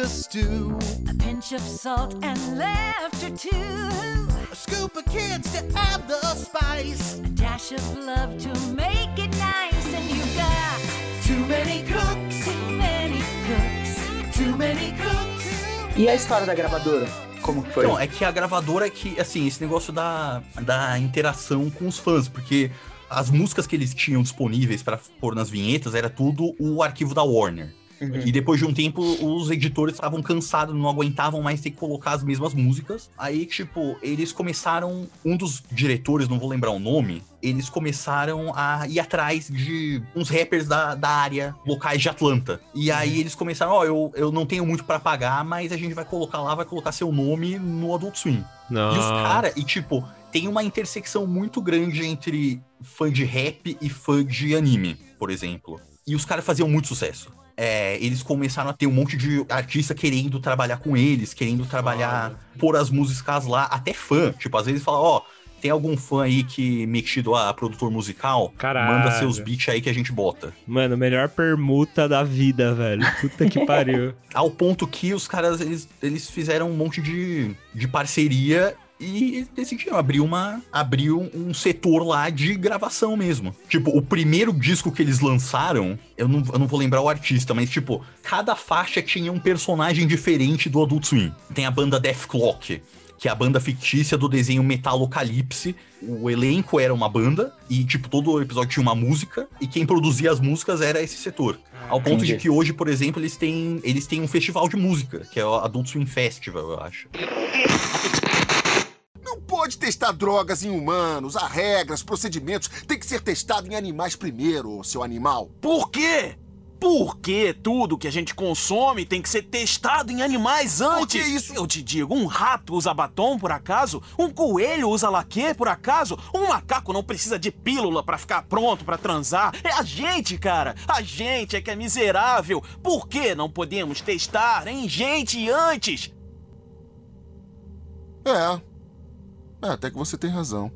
obra-prima. stew. A pinch of salt and laughter too. A scoop of kids to add the spice. A dash of love to make it nice. And you got too many cooks, too many cooks, too many cooks. E a história da gravadora? Como que foi?
Então, é que a gravadora é que, assim, esse negócio da, da interação com os fãs, porque as músicas que eles tinham disponíveis para pôr nas vinhetas era tudo o arquivo da Warner. Uhum. E depois de um tempo, os editores estavam cansados, não aguentavam mais ter que colocar as mesmas músicas. Aí, tipo, eles começaram. Um dos diretores, não vou lembrar o nome, eles começaram a ir atrás de uns rappers da, da área locais de Atlanta. E aí uhum. eles começaram: Ó, oh, eu, eu não tenho muito para pagar, mas a gente vai colocar lá, vai colocar seu nome no Adult Swim.
Não.
E os caras, e tipo, tem uma intersecção muito grande entre fã de rap e fã de anime, por exemplo. E os caras faziam muito sucesso é, eles começaram a ter um monte de artista querendo trabalhar com eles, querendo trabalhar, pôr as músicas lá, até fã. Tipo, às vezes fala, ó, oh, tem algum fã aí que metido a produtor musical?
Caralho.
Manda seus beats aí que a gente bota.
Mano, melhor permuta da vida, velho. Puta que pariu.
Ao ponto que os caras, eles, eles fizeram um monte de, de parceria e decidiram abrir uma abrir um setor lá de gravação mesmo. Tipo, o primeiro disco que eles lançaram, eu não, eu não vou lembrar o artista, mas tipo, cada faixa tinha um personagem diferente do Adult Swim. Tem a banda Death Clock, que é a banda fictícia do desenho Metalocalypse. O elenco era uma banda e, tipo, todo episódio tinha uma música e quem produzia as músicas era esse setor. Ao ponto Entendi. de que hoje, por exemplo, eles têm, eles têm um festival de música, que é o Adult Swim Festival, eu acho
pode testar drogas em humanos. Há regras, procedimentos. Tem que ser testado em animais primeiro, seu animal.
Por quê? Por que tudo que a gente consome tem que ser testado em animais antes? Por
que isso?
Eu te digo, um rato usa batom por acaso? Um coelho usa laque por acaso? Um macaco não precisa de pílula para ficar pronto para transar? É a gente, cara! A gente é que é miserável! Por que não podemos testar em gente antes?
É, é, até que você tem razão.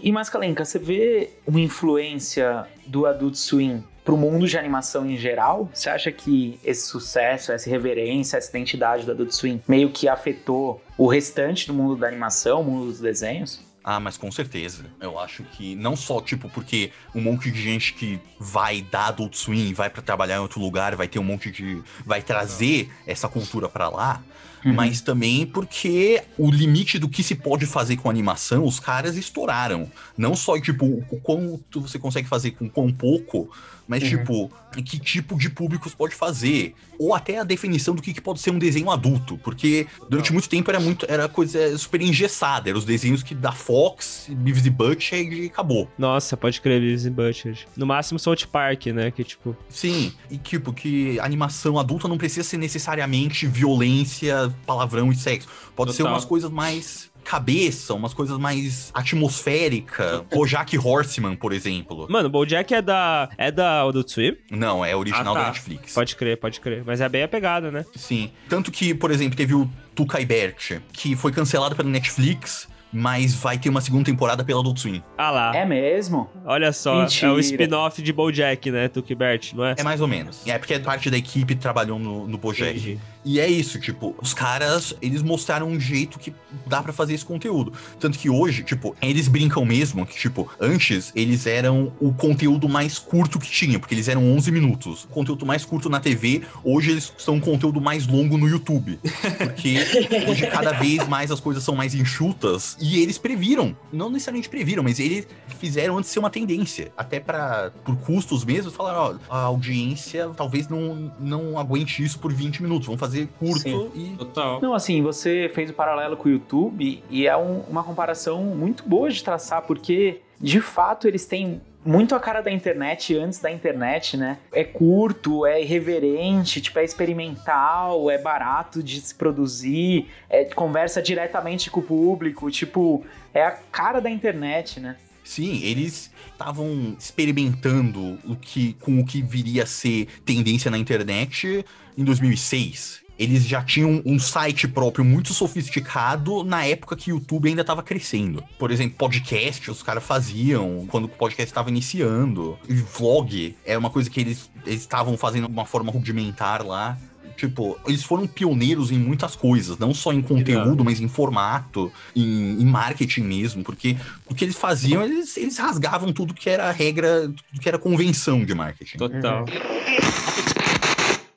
E Mascalenka, você vê uma influência do Adult Swim pro mundo de animação em geral? Você acha que esse sucesso, essa reverência, essa identidade do Adult Swim meio que afetou o restante do mundo da animação, o mundo dos desenhos?
Ah, mas com certeza. Eu acho que não só, tipo, porque um monte de gente que vai dar Adult Swim, vai para trabalhar em outro lugar, vai ter um monte de. vai trazer essa cultura para lá, uhum. mas também porque o limite do que se pode fazer com animação, os caras estouraram. Não só, tipo, o quanto você consegue fazer com quão pouco, mas, uhum. tipo, que tipo de público você pode fazer. Ou até a definição do que, que pode ser um desenho adulto. Porque durante muito tempo era muito. Era coisa super engessada. Eram os desenhos que da Fox, Beavis e Butthead e acabou.
Nossa, pode crer, Beavis e Butthead. No máximo South Park, né? Que tipo.
Sim, e tipo, que animação adulta não precisa ser necessariamente violência, palavrão e sexo. Pode Total. ser umas coisas mais cabeça, umas coisas mais atmosférica. Bojack Horseman, por exemplo.
Mano, Bojack é da é da Adult Swim?
Não, é original
ah, tá.
da Netflix.
Pode crer, pode crer. Mas é bem a pegada, né?
Sim. Tanto que, por exemplo, teve o Tuca e Bert, que foi cancelado pela Netflix mas vai ter uma segunda temporada pela Adult Swim.
Ah lá.
É mesmo?
Olha só, Mentira. é o spin-off de BoJack, né, Tuki Bert, não é?
É mais ou menos. É porque parte da equipe trabalhou no, no BoJack. E é isso, tipo, os caras, eles mostraram um jeito que dá para fazer esse conteúdo. Tanto que hoje, tipo, eles brincam mesmo que, tipo, antes eles eram o conteúdo mais curto que tinha, porque eles eram 11 minutos. O conteúdo mais curto na TV, hoje eles são o conteúdo mais longo no YouTube. Porque hoje cada vez mais as coisas são mais enxutas e eles previram, não necessariamente previram, mas eles fizeram antes ser uma tendência, até para por custos mesmo, falaram, ó, a audiência talvez não, não aguente isso por 20 minutos, vamos fazer curto
Sim.
e
Total.
Não, assim, você fez o paralelo com o YouTube e é um- uma comparação muito boa de traçar, porque de fato eles têm muito a cara da internet antes da internet, né? É curto, é irreverente, tipo, é experimental, é barato de se produzir, é, conversa diretamente com o público, tipo, é a cara da internet, né?
Sim, eles estavam experimentando o que, com o que viria a ser tendência na internet em 2006. Eles já tinham um site próprio muito sofisticado na época que o YouTube ainda estava crescendo. Por exemplo, podcast os caras faziam quando o podcast estava iniciando. E vlog é uma coisa que eles estavam fazendo de uma forma rudimentar lá. Tipo, eles foram pioneiros em muitas coisas, não só em conteúdo, mas em formato, em, em marketing mesmo, porque o que eles faziam, eles, eles rasgavam tudo que era regra, tudo que era convenção de marketing.
Total.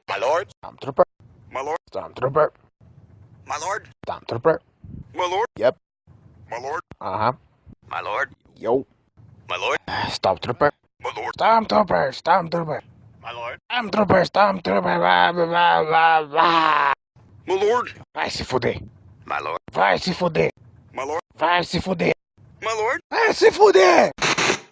My lord. My lord. Stormtrooper. My lord. Stormtrooper. My lord. Yep. My lord. Uh-huh. My lord. Yo. My lord. Stormtrooper. My lord. Stormtrooper. Stormtrooper. My lord. Stormtrooper. Stormtrooper. Blá, blá, blá, blá. My lord. Vai se fuder. My lord. Vai se fuder. My lord. Vai se fuder. My lord. Vai se fuder.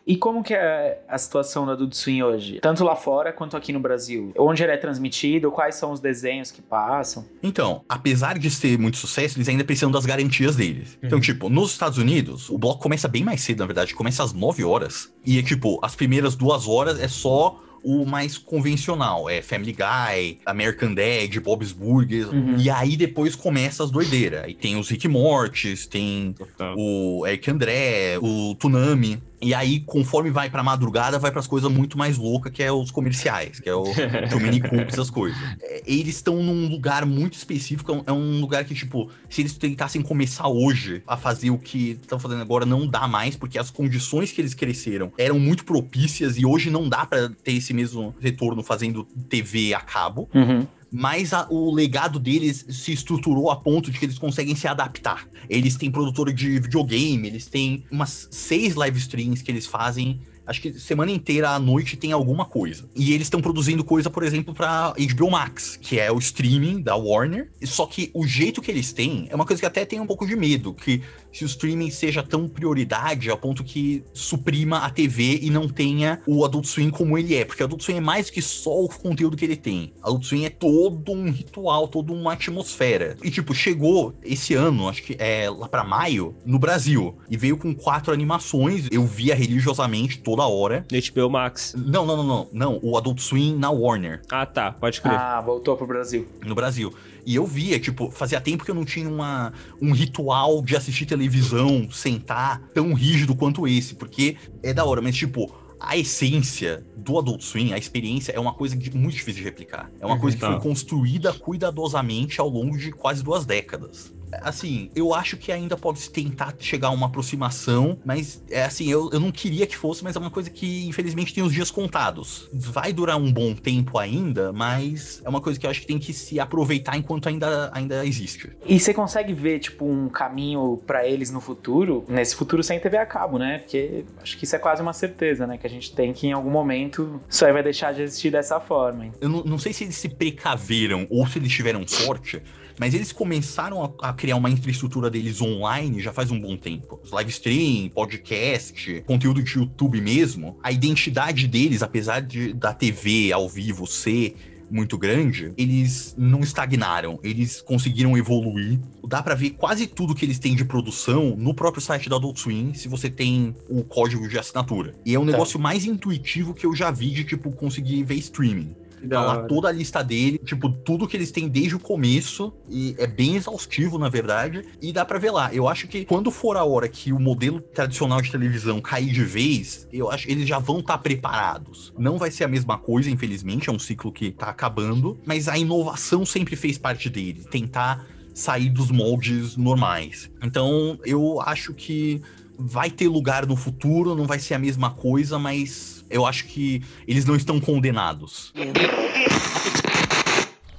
E como que é a situação do Adult Swim hoje? Tanto lá fora quanto aqui no Brasil? Onde ele é transmitido? Quais são os desenhos que passam?
Então, apesar de ter muito sucesso, eles ainda precisam das garantias deles. Então, tipo, nos Estados Unidos, o bloco começa bem mais cedo, na verdade, começa às 9 horas. E é tipo, as primeiras duas horas é só o mais convencional. É Family Guy, American Dad, Bob's Burgers.
Uhum.
E aí depois começa as doideiras. Aí tem os Rick Mortis, tem o Eric André, o Tsunami. E aí, conforme vai pra madrugada, vai pras coisas muito mais loucas, que é os comerciais, que é o Too Many Cooks, essas coisas. É, Eles estão num lugar muito específico, é um- é um lugar que, tipo, se eles tentassem começar hoje a fazer o que estão fazendo agora, não dá mais, porque as condições que eles cresceram eram muito propícias e hoje não dá pra ter esse mesmo retorno fazendo TV a cabo.
Uhum.
Mas a- o legado deles se estruturou a ponto de que eles conseguem se adaptar. Eles têm produtora de videogame, eles têm umas seis live streams que eles fazem. Acho que semana inteira à noite tem alguma coisa. E eles estão produzindo coisa, por exemplo, pra HBO Max, que é o streaming da Warner. Só que o jeito que eles têm é uma coisa que até tem um pouco de medo, que se o streaming seja tão prioridade a ponto que suprima a TV e não tenha o Adult Swim como ele é, porque o Adult Swim é mais que só o conteúdo que ele tem. Adult Swim é todo um ritual, toda uma atmosfera. E tipo, chegou esse ano, acho que é lá pra maio, no Brasil, e veio com quatro animações. Eu via religiosamente toda hora.
HBO Max.
Não, não, não, não, não, o Adult Swim na Warner.
Ah, tá, pode crer.
Ah, voltou pro Brasil.
No Brasil. E eu via, tipo, fazia tempo que eu não tinha uma, um ritual de assistir televisão, sentar tão rígido quanto esse, porque é da hora, mas tipo, a essência do Adult Swim, a experiência, é uma coisa de- muito difícil de replicar. É uma
Uhum,
coisa que
tá.
foi construída cuidadosamente ao longo de quase duas décadas. Assim, eu acho que ainda pode se tentar chegar a uma aproximação, mas é assim, eu, eu não queria que fosse, mas é uma coisa que infelizmente tem os dias contados. Vai durar um bom tempo ainda, mas é uma coisa que eu acho que tem que se aproveitar enquanto ainda, ainda existe.
E você consegue ver, tipo, um caminho pra eles no futuro, nesse futuro sem TV a cabo, né? Porque acho que isso é quase uma certeza, né? Que a gente tem que em algum momento isso aí vai deixar de existir dessa forma.
Eu não, não sei se eles se precaveram ou se eles tiveram sorte, mas eles começaram a, a criar uma infraestrutura deles online já faz um bom tempo. Os Live stream, podcast, conteúdo de YouTube mesmo. A identidade deles, apesar de, da TV ao vivo ser muito grande, eles não estagnaram, eles conseguiram evoluir. Dá pra ver quase tudo que eles têm de produção no próprio site da Adult Swim, se você tem o código de assinatura. E é um
Tá.
negócio mais intuitivo que eu já vi de, tipo, conseguir ver streaming. Tá lá toda a lista dele, tipo, tudo que eles têm desde o começo. E é bem exaustivo, na verdade. E dá pra ver lá. Eu acho que quando for a hora que o modelo tradicional de televisão cair de vez, eu acho que eles já vão estar preparados. Não vai ser a mesma coisa, infelizmente, é um ciclo que tá acabando. Mas a inovação sempre fez parte dele. Tentar sair dos moldes normais. Então, eu acho que vai ter lugar no futuro, não vai ser a mesma coisa, mas eu acho que eles não estão condenados.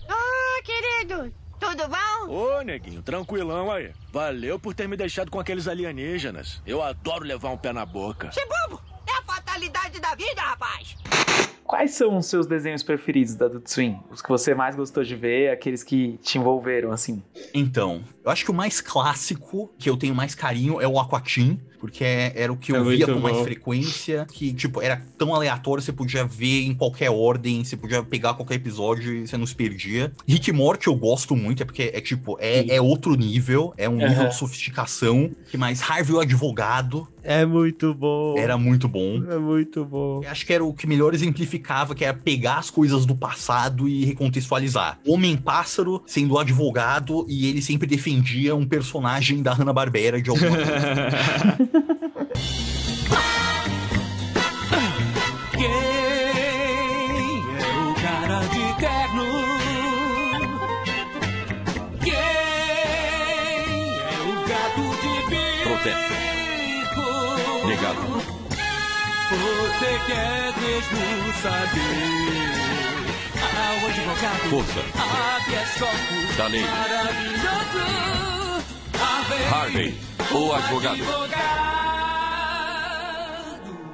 Ah, querido, tudo bom?
Ô, neguinho, tranquilão aí. Valeu por ter me deixado com aqueles alienígenas. Eu adoro levar um pé na boca.
Que bobo! É a fatalidade da vida, rapaz!
Quais são os seus desenhos preferidos da Adult Swim? Os que você mais gostou de ver, aqueles que te envolveram, assim?
Então, eu acho que o mais clássico, que eu tenho mais carinho, é o Aquatim, porque é- era o que eu
É
via
muito
com mais
bom.
frequência, que, tipo, era tão aleatório, você podia ver em qualquer ordem, você podia pegar qualquer episódio e você não se perdia. Rick e Morty eu gosto muito, é porque é, tipo, é, é outro nível, é um nível de sofisticação, que mais Harvey o Advogado
É muito bom.
era muito bom.
É muito bom.
Eu acho que era o que melhor exemplificava, que era pegar as coisas do passado e recontextualizar. Homem-Pássaro sendo advogado e ele sempre defendia um personagem da Hanna-Barbera de alguma coisa.
Quem é o cara de terno? Quem é o gato de bico?
Protesto. Negado.
Você quer mesmo saber? Ao advogado.
Força.
Habeas corpus.
Da lei.
Maravilhoso.
Harvey, o advogado.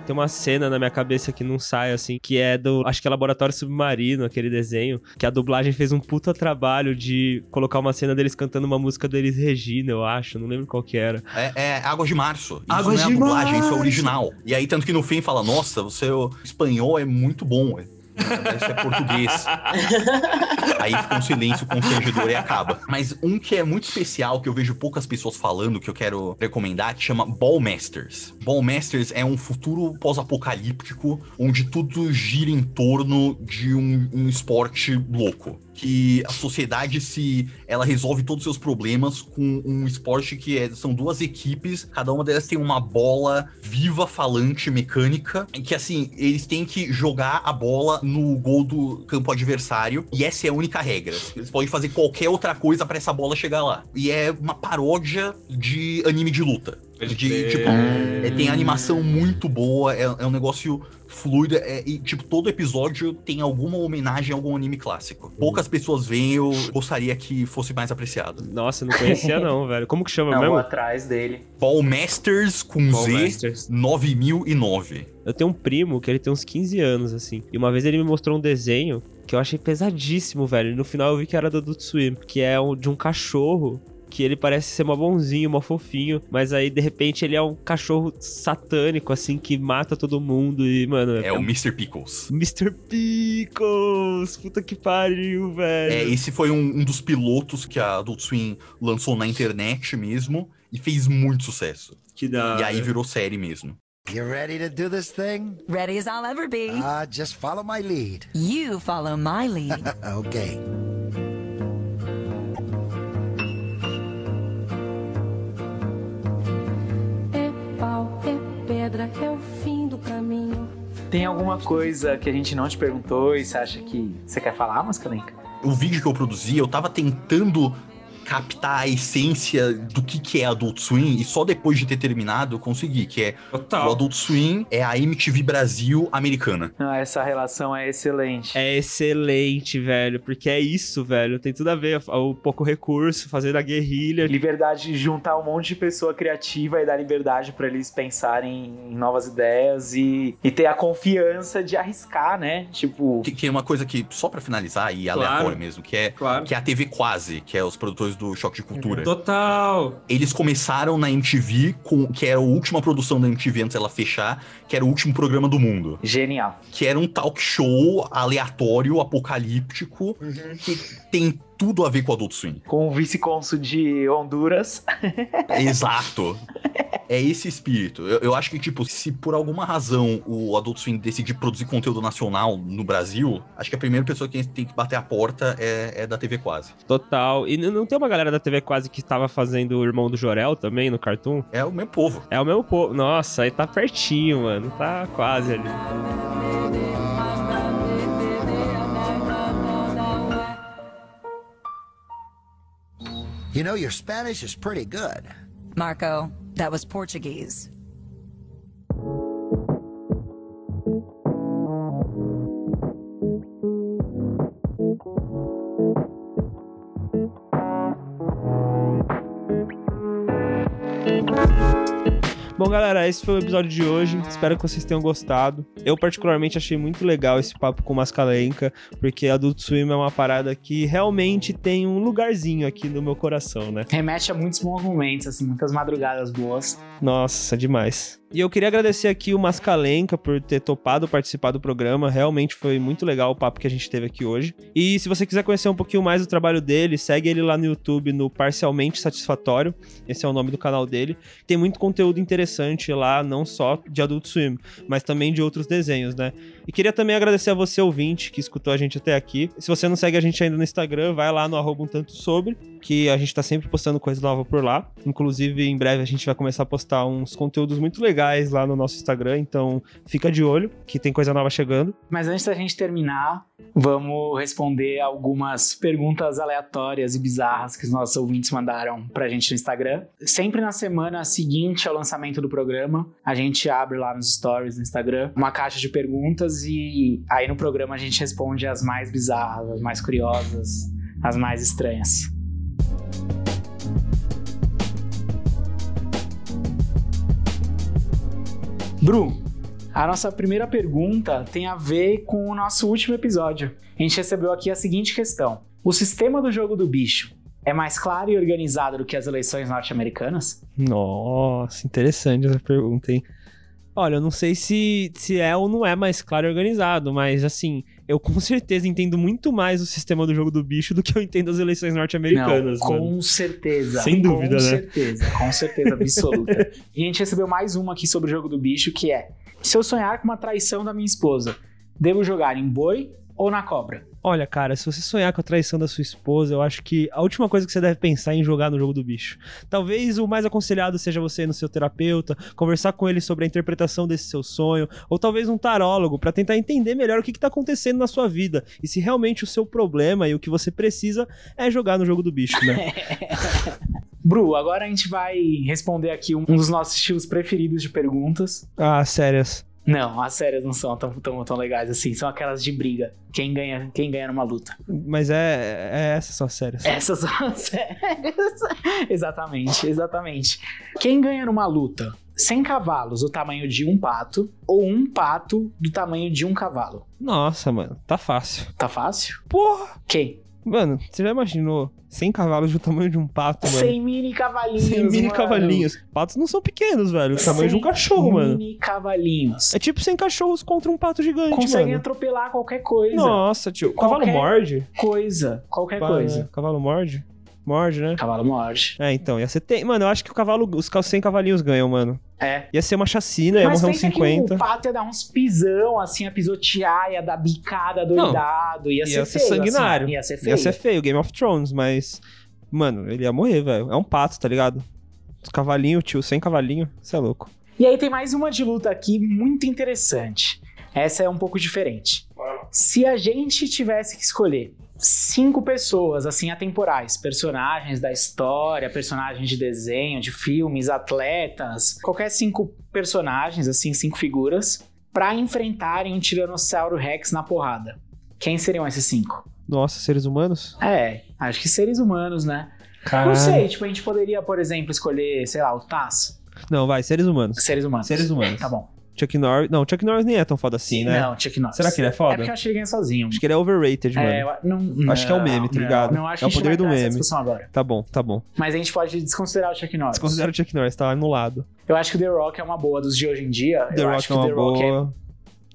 Tem uma cena na minha cabeça que não sai, assim, que é do. Acho que é Laboratório Submarino, aquele desenho. Que a dublagem fez um puta trabalho de colocar uma cena deles cantando uma música deles Regina, eu acho. Não lembro qual que era.
É, é Águas de Março. Isso
Águas
não é a
de
dublagem, isso é
Março.
original. E aí, tanto que no fim fala, nossa, você, o espanhol é muito bom. Isso é português. Aí fica um silêncio constrangedor e acaba. Mas um que é muito especial, que eu vejo poucas pessoas falando, que eu quero recomendar, que chama Ballmasters. Ballmasters é um futuro pós-apocalíptico, onde tudo gira em torno de um, um esporte louco. Que a sociedade se. Ela resolve todos os seus problemas com um esporte que é- são duas equipes, cada uma delas tem uma bola viva, falante, mecânica, que assim, eles têm que jogar a bola no gol do campo adversário, e essa é a única regra. Eles podem fazer qualquer outra coisa pra essa bola chegar lá. E é uma paródia de anime de luta. De, tipo, é, tem animação muito boa, é, é um negócio fluido, é, e tipo, todo episódio tem alguma homenagem a algum anime clássico. Poucas pessoas veem, eu gostaria que fosse mais apreciado.
Nossa, não conhecia não, velho. Como que chama
Não,
mesmo?
atrás dele.
Ballmasters com
Ballmasters.
Z 9009.
Eu tenho um primo que ele tem uns 15 anos, assim. E uma vez ele me mostrou um desenho que eu achei pesadíssimo, velho. E no final eu vi que era do Adult Swim, que é um- de um cachorro que ele parece ser mó bonzinho, mó fofinho, mas aí de repente ele é um cachorro satânico, assim, que mata todo mundo e, mano...
É o Mr. Pickles.
Mr. Pickles! Puta que pariu, velho.
É, esse foi um, um dos pilotos que a Adult Swim lançou na internet mesmo e fez muito sucesso.
Que da
E aí virou série mesmo.
You ready to do this thing?
Ready as I'll ever be.
Uh, just follow my lead.
You follow my lead.
okay.
Tem alguma coisa que a gente não te perguntou e você acha que você quer falar, Mascarenca?
O vídeo que eu produzi, eu tava tentando captar a essência do que, que é Adult Swim e só depois de ter terminado eu consegui, que é o Adult Swim é a MTV Brasil americana.
Ah, essa relação é excelente.
É excelente, velho, porque é isso, velho. Tem tudo a ver. O pouco recurso, fazer a guerrilha.
Liberdade de juntar um monte de pessoa criativa e dar liberdade pra eles pensarem em novas ideias e, e ter a confiança de arriscar, né? Tipo.
Que, que é uma coisa que, só pra finalizar e
Claro.
aleatório mesmo, que é,
Claro.
que é a TV Quase, que é os produtores do Choque de Cultura.
Total!
Eles começaram na MTV, com, que era a última produção da MTV antes dela fechar, que era o último programa do mundo.
Genial.
Que era um talk show aleatório, apocalíptico, que tem tudo a ver com Adult Swim.
Com o vice-cônsul de Honduras.
Exato. É esse espírito. Eu, eu acho que, tipo, se por alguma razão o Adult Swim decidir produzir conteúdo nacional no Brasil, acho que a primeira pessoa que tem que bater a porta é, é da TV Quase.
Total. E não tem uma galera da TV quase que tava fazendo o irmão do Jorel também no Cartoon?
É o mesmo povo.
É o mesmo povo. Nossa, aí tá pertinho, mano. Tá quase ali.
You know, your Spanish is pretty good.
Marco, that was Portuguese.
Bom, galera, esse foi o episódio de hoje. Espero que vocês tenham gostado. Eu, particularmente, achei muito legal esse papo com o Mascalenca, porque Adult Swim é uma parada que realmente tem um lugarzinho aqui no meu coração, né?
Remete a muitos bons momentos, assim, muitas madrugadas boas.
Nossa, demais. E eu queria agradecer aqui o Mascalenca por ter topado participar do programa. Realmente foi muito legal o papo que a gente teve aqui hoje. E se você quiser conhecer um pouquinho mais do trabalho dele, segue ele lá no YouTube no Parcialmente Satisfatório. Esse é o nome do canal dele. Tem muito conteúdo interessante lá, não só de Adult Swim, mas também de outros desenhos, né? E queria também agradecer a você, ouvinte, que escutou a gente até aqui. Se você não segue a gente ainda no Instagram, vai lá no arroba um tanto sobre, que a gente tá sempre postando coisa nova por lá. Inclusive, em breve a gente vai começar a postar uns conteúdos muito legais lá no nosso Instagram, então fica de olho, que tem coisa nova chegando.
Mas antes da gente terminar, vamos responder algumas perguntas aleatórias e bizarras que os nossos ouvintes mandaram pra gente no Instagram. Sempre na semana seguinte ao lançamento do programa, a gente abre lá nos stories do Instagram uma caixa de perguntas e aí no programa a gente responde as mais bizarras, as mais curiosas, as mais estranhas. Bru, a nossa primeira pergunta tem a ver com o nosso último episódio. A gente recebeu aqui a seguinte questão: O sistema do jogo do bicho é mais claro e organizado do que as eleições norte-americanas?
Nossa, interessante essa pergunta, hein? Olha, eu não sei se, se é ou não é mais claro e organizado, mas assim, eu com certeza entendo muito mais o sistema do jogo do bicho do que eu entendo as eleições norte-americanas.
Com
mano.
certeza.
Sem dúvida,
com
né?
certeza, com certeza absoluta. e a gente recebeu mais uma aqui sobre o jogo do bicho, que é: Se eu sonhar com uma traição da minha esposa, devo jogar em boi ou na cobra?
Olha, cara, se você sonhar com a traição da sua esposa, eu acho que a última coisa que você deve pensar é em jogar no jogo do bicho. Talvez o mais aconselhado seja você ir no seu terapeuta, conversar com ele sobre a interpretação desse seu sonho, ou talvez um tarólogo para tentar entender melhor o que, que tá acontecendo na sua vida e se realmente o seu problema e o que você precisa é jogar no jogo do bicho, né?
Bru, agora a gente vai responder aqui um dos nossos estilos preferidos de perguntas.
ah, sérias.
Não, as sérias não são tão, tão, tão legais assim. São aquelas de briga. Quem ganha, quem ganha numa luta.
Mas é, é essas são as sérias.
Essas são as sérias. exatamente, exatamente. Quem ganha numa luta? 100 cavalos, o tamanho de um pato, ou um pato do tamanho de um cavalo?
Nossa, mano, tá fácil.
Tá fácil?
Porra!
Quem?
Mano, você já imaginou 100 cavalos do tamanho de um pato, mano?
100 mini cavalinhos.
100 mini
mano.
cavalinhos. Patos não são pequenos, velho. O tamanho de um
100
cachorro, mano.
Mini cavalinhos.
É tipo 100 cachorros contra um pato gigante,
Conseguem
mano.
atropelar qualquer coisa.
Nossa, tio. O cavalo
Qualquer
morde?
Coisa. Qualquer
Pá,
coisa.
Cavalo morde? Morde, né?
Cavalo morde.
É, então, ia ser. Tem... Mano, eu acho que o cavalo. Os ca- 100 cavalinhos ganham, mano.
É.
Ia ser uma chacina, ia
Mas
morrer uns
pensa
50.
que o pato ia dar uns pisão, assim, a pisotear, ia dar bicada doidado, ia,
Ia
ser,
ser
feio,
sanguinário.
assim, ia ser feio.
Ia ser feio, Game of Thrones, mas. Mano, ele ia morrer, velho. É um pato, tá ligado? Os cavalinhos, tio, 100 cavalinhos. Você é louco.
E aí tem mais uma de luta aqui muito interessante. Essa é um pouco diferente. Se a gente tivesse que escolher cinco pessoas, assim, atemporais, personagens da história, personagens de desenho, de filmes, atletas, qualquer cinco personagens, assim, cinco figuras, pra enfrentarem um Tiranossauro Rex na porrada. Quem seriam esses cinco?
Nossa, seres humanos?
É, acho que seres humanos, né?
Caralho.
Não sei, tipo, a gente poderia, por exemplo, escolher, sei lá, o Taz.
Não, vai, seres humanos.
Seres humanos.
Seres humanos.
Tá bom.
Chuck Norris. Não, Chuck Norris nem é tão foda assim, né?
Não, Chuck Norris.
Será que ele é foda?
É porque eu acho que ele ganha sozinho.
Acho que ele é overrated, mano.
É, eu- não,
acho que é o meme, tá
não,
ligado?
Não, acho
é o poder do meme. Tá bom, tá bom.
Mas a gente pode desconsiderar o Chuck Norris.
Desconsidera o Chuck Norris, tá anulado.
Eu acho que o The Rock é uma boa dos de hoje em dia.
The
eu
Rock
acho que
é
o
uma
The Rock
boa.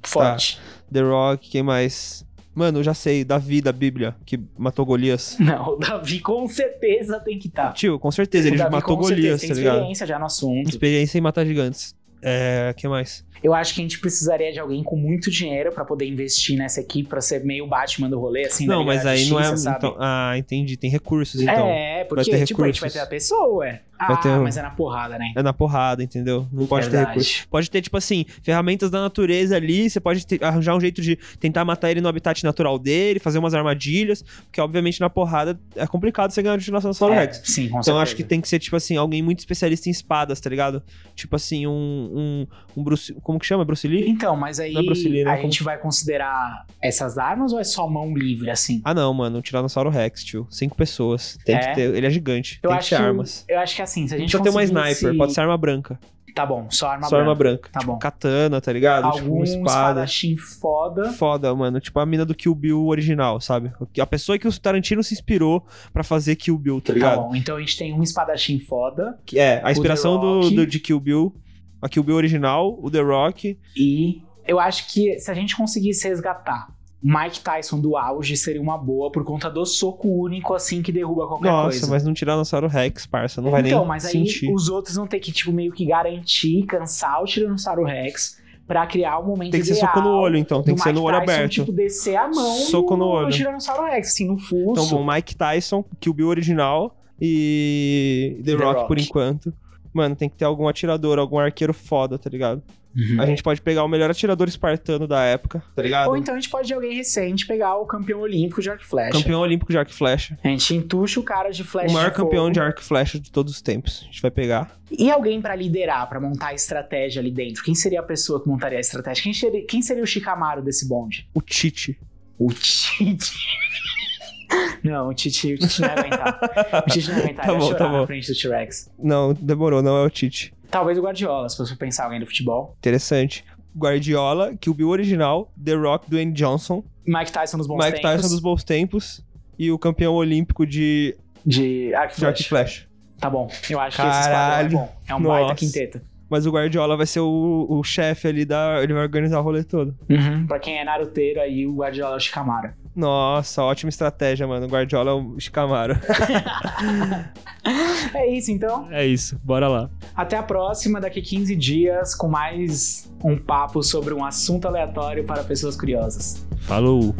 é forte.
Tá. The Rock, quem mais? Mano, eu já sei, Davi da Bíblia, que matou Golias.
Não, o Davi com certeza tem que estar.
Tio, com certeza, ele
Davi
matou
certeza
Golias,
tem
tá ligado?
experiência já no assunto.
Experiência em matar gigantes. É, que mais?
Eu acho que a gente precisaria de alguém com muito dinheiro pra poder investir nessa equipe, pra ser meio Batman do rolê, assim,
não,
da
mas
da
aí não é. Então- ah, entendi. Tem recursos, então.
É,
Vai
porque,
ter
tipo, a gente vai
recursos.
ter a pessoa, ué.
Vai
Ah,
ter
mas é na porrada, né?
É na porrada, entendeu? Não pode ter
Verdade.
recurso. Pode ter, tipo assim, ferramentas da natureza ali. Você pode ter- arranjar um jeito de tentar matar ele no habitat natural dele, fazer umas armadilhas. Porque, obviamente, na porrada é complicado você ganhar a continuação do Saulo
É,
Rex.
sim, com
Então,
certeza.
acho que tem que ser, tipo assim, alguém muito especialista em espadas, tá ligado? Tipo assim, um. Um, um Bruce. Como que chama? Bruce Lee?
Então, mas aí
Não é Bruce Lee, né?
a
Como-
gente vai considerar essas armas ou é só mão livre, assim?
Ah, não, mano. O Tiranossauro Rex, tio. Cinco pessoas. Tem
É?
que ter. Ele é gigante.
Eu
tem
acho
que ter armas.
Eu acho que assim, se a
Não
gente
precisa ter uma sniper, pode ser arma branca.
Tá bom, só arma
Só
branca.
arma branca.
Tá
tipo,
bom.
katana, tá ligado? tipo,
Algum
uma espada.
espadachim foda.
Foda, mano. Tipo a mina do Kill Bill original, sabe? A pessoa que o Tarantino se inspirou pra fazer Kill Bill, tá
Tá
ligado?
bom, então a gente tem um espadachim foda.
Que é, a inspiração do, do- de Kill Bill, a Kill Bill original, o The Rock.
E eu acho que se a gente conseguisse resgatar Mike Tyson do auge, seria uma boa por conta do soco único, assim, que derruba qualquer
Nossa,
coisa.
mas não Tiranossauro Rex, parça. Não vai
então,
nem
mas aí
sentir.
os outros vão ter que, tipo, meio que garantir, cansar o Tiranossauro Rex pra criar o momento
Tem que ser soco no olho, então. Tem que ser no
Mike
olho
Tyson,
aberto.
tipo, descer a mão
Soco no olho.
Tiranossauro Rex, assim, no fuso.
Então, bom, Mike Tyson, Kill Bill original e The,
The
Rock,
Rock.
por enquanto. Mano, tem que ter algum atirador, algum arqueiro foda, tá ligado?
Uhum.
A gente pode pegar o melhor atirador espartano da época, tá ligado?
Ou então a gente pode de alguém recente pegar o campeão olímpico de arco e flecha.
Campeão olímpico de arco e flecha.
A gente entuxa o cara de flecha
o maior
de
campeão
fogo.
de arco e flecha de todos os tempos. A gente vai pegar.
E alguém pra liderar, pra montar a estratégia ali dentro? Quem seria a pessoa que montaria a estratégia? Quem seria, quem seria o Shikamaru desse bonde?
O Tite.
O Tite. Não, o Tite, o Tite não ia aguentar. O Tite não ia aguentar,
Tá bom, tá bom.
na frente do T-Rex.
Não, demorou, não é o Tite.
Talvez o Guardiola, se você pensar alguém do futebol.
Interessante. Guardiola, Kill Bill original, The Rock, Dwayne Johnson,
Mike Tyson nos bons
Mike
tempos.
Tyson dos bons tempos e o campeão olímpico de,
De e flecha.
flecha.
Tá bom, eu acho que esse é
Caralho.
bom. É um baita
Nossa.
quinteto.
Mas o Guardiola vai ser o, o chefe ali da. Ele vai organizar o rolê todo.
Uhum. Pra quem é naruteiro aí, o Guardiola é o Shikamaru.
Nossa, ótima estratégia, mano. O Guardiola é o Shikamaru.
É isso, então.
é isso, bora lá.
Até a próxima, daqui 15 dias, com mais um papo sobre um assunto aleatório para pessoas curiosas.
Falou!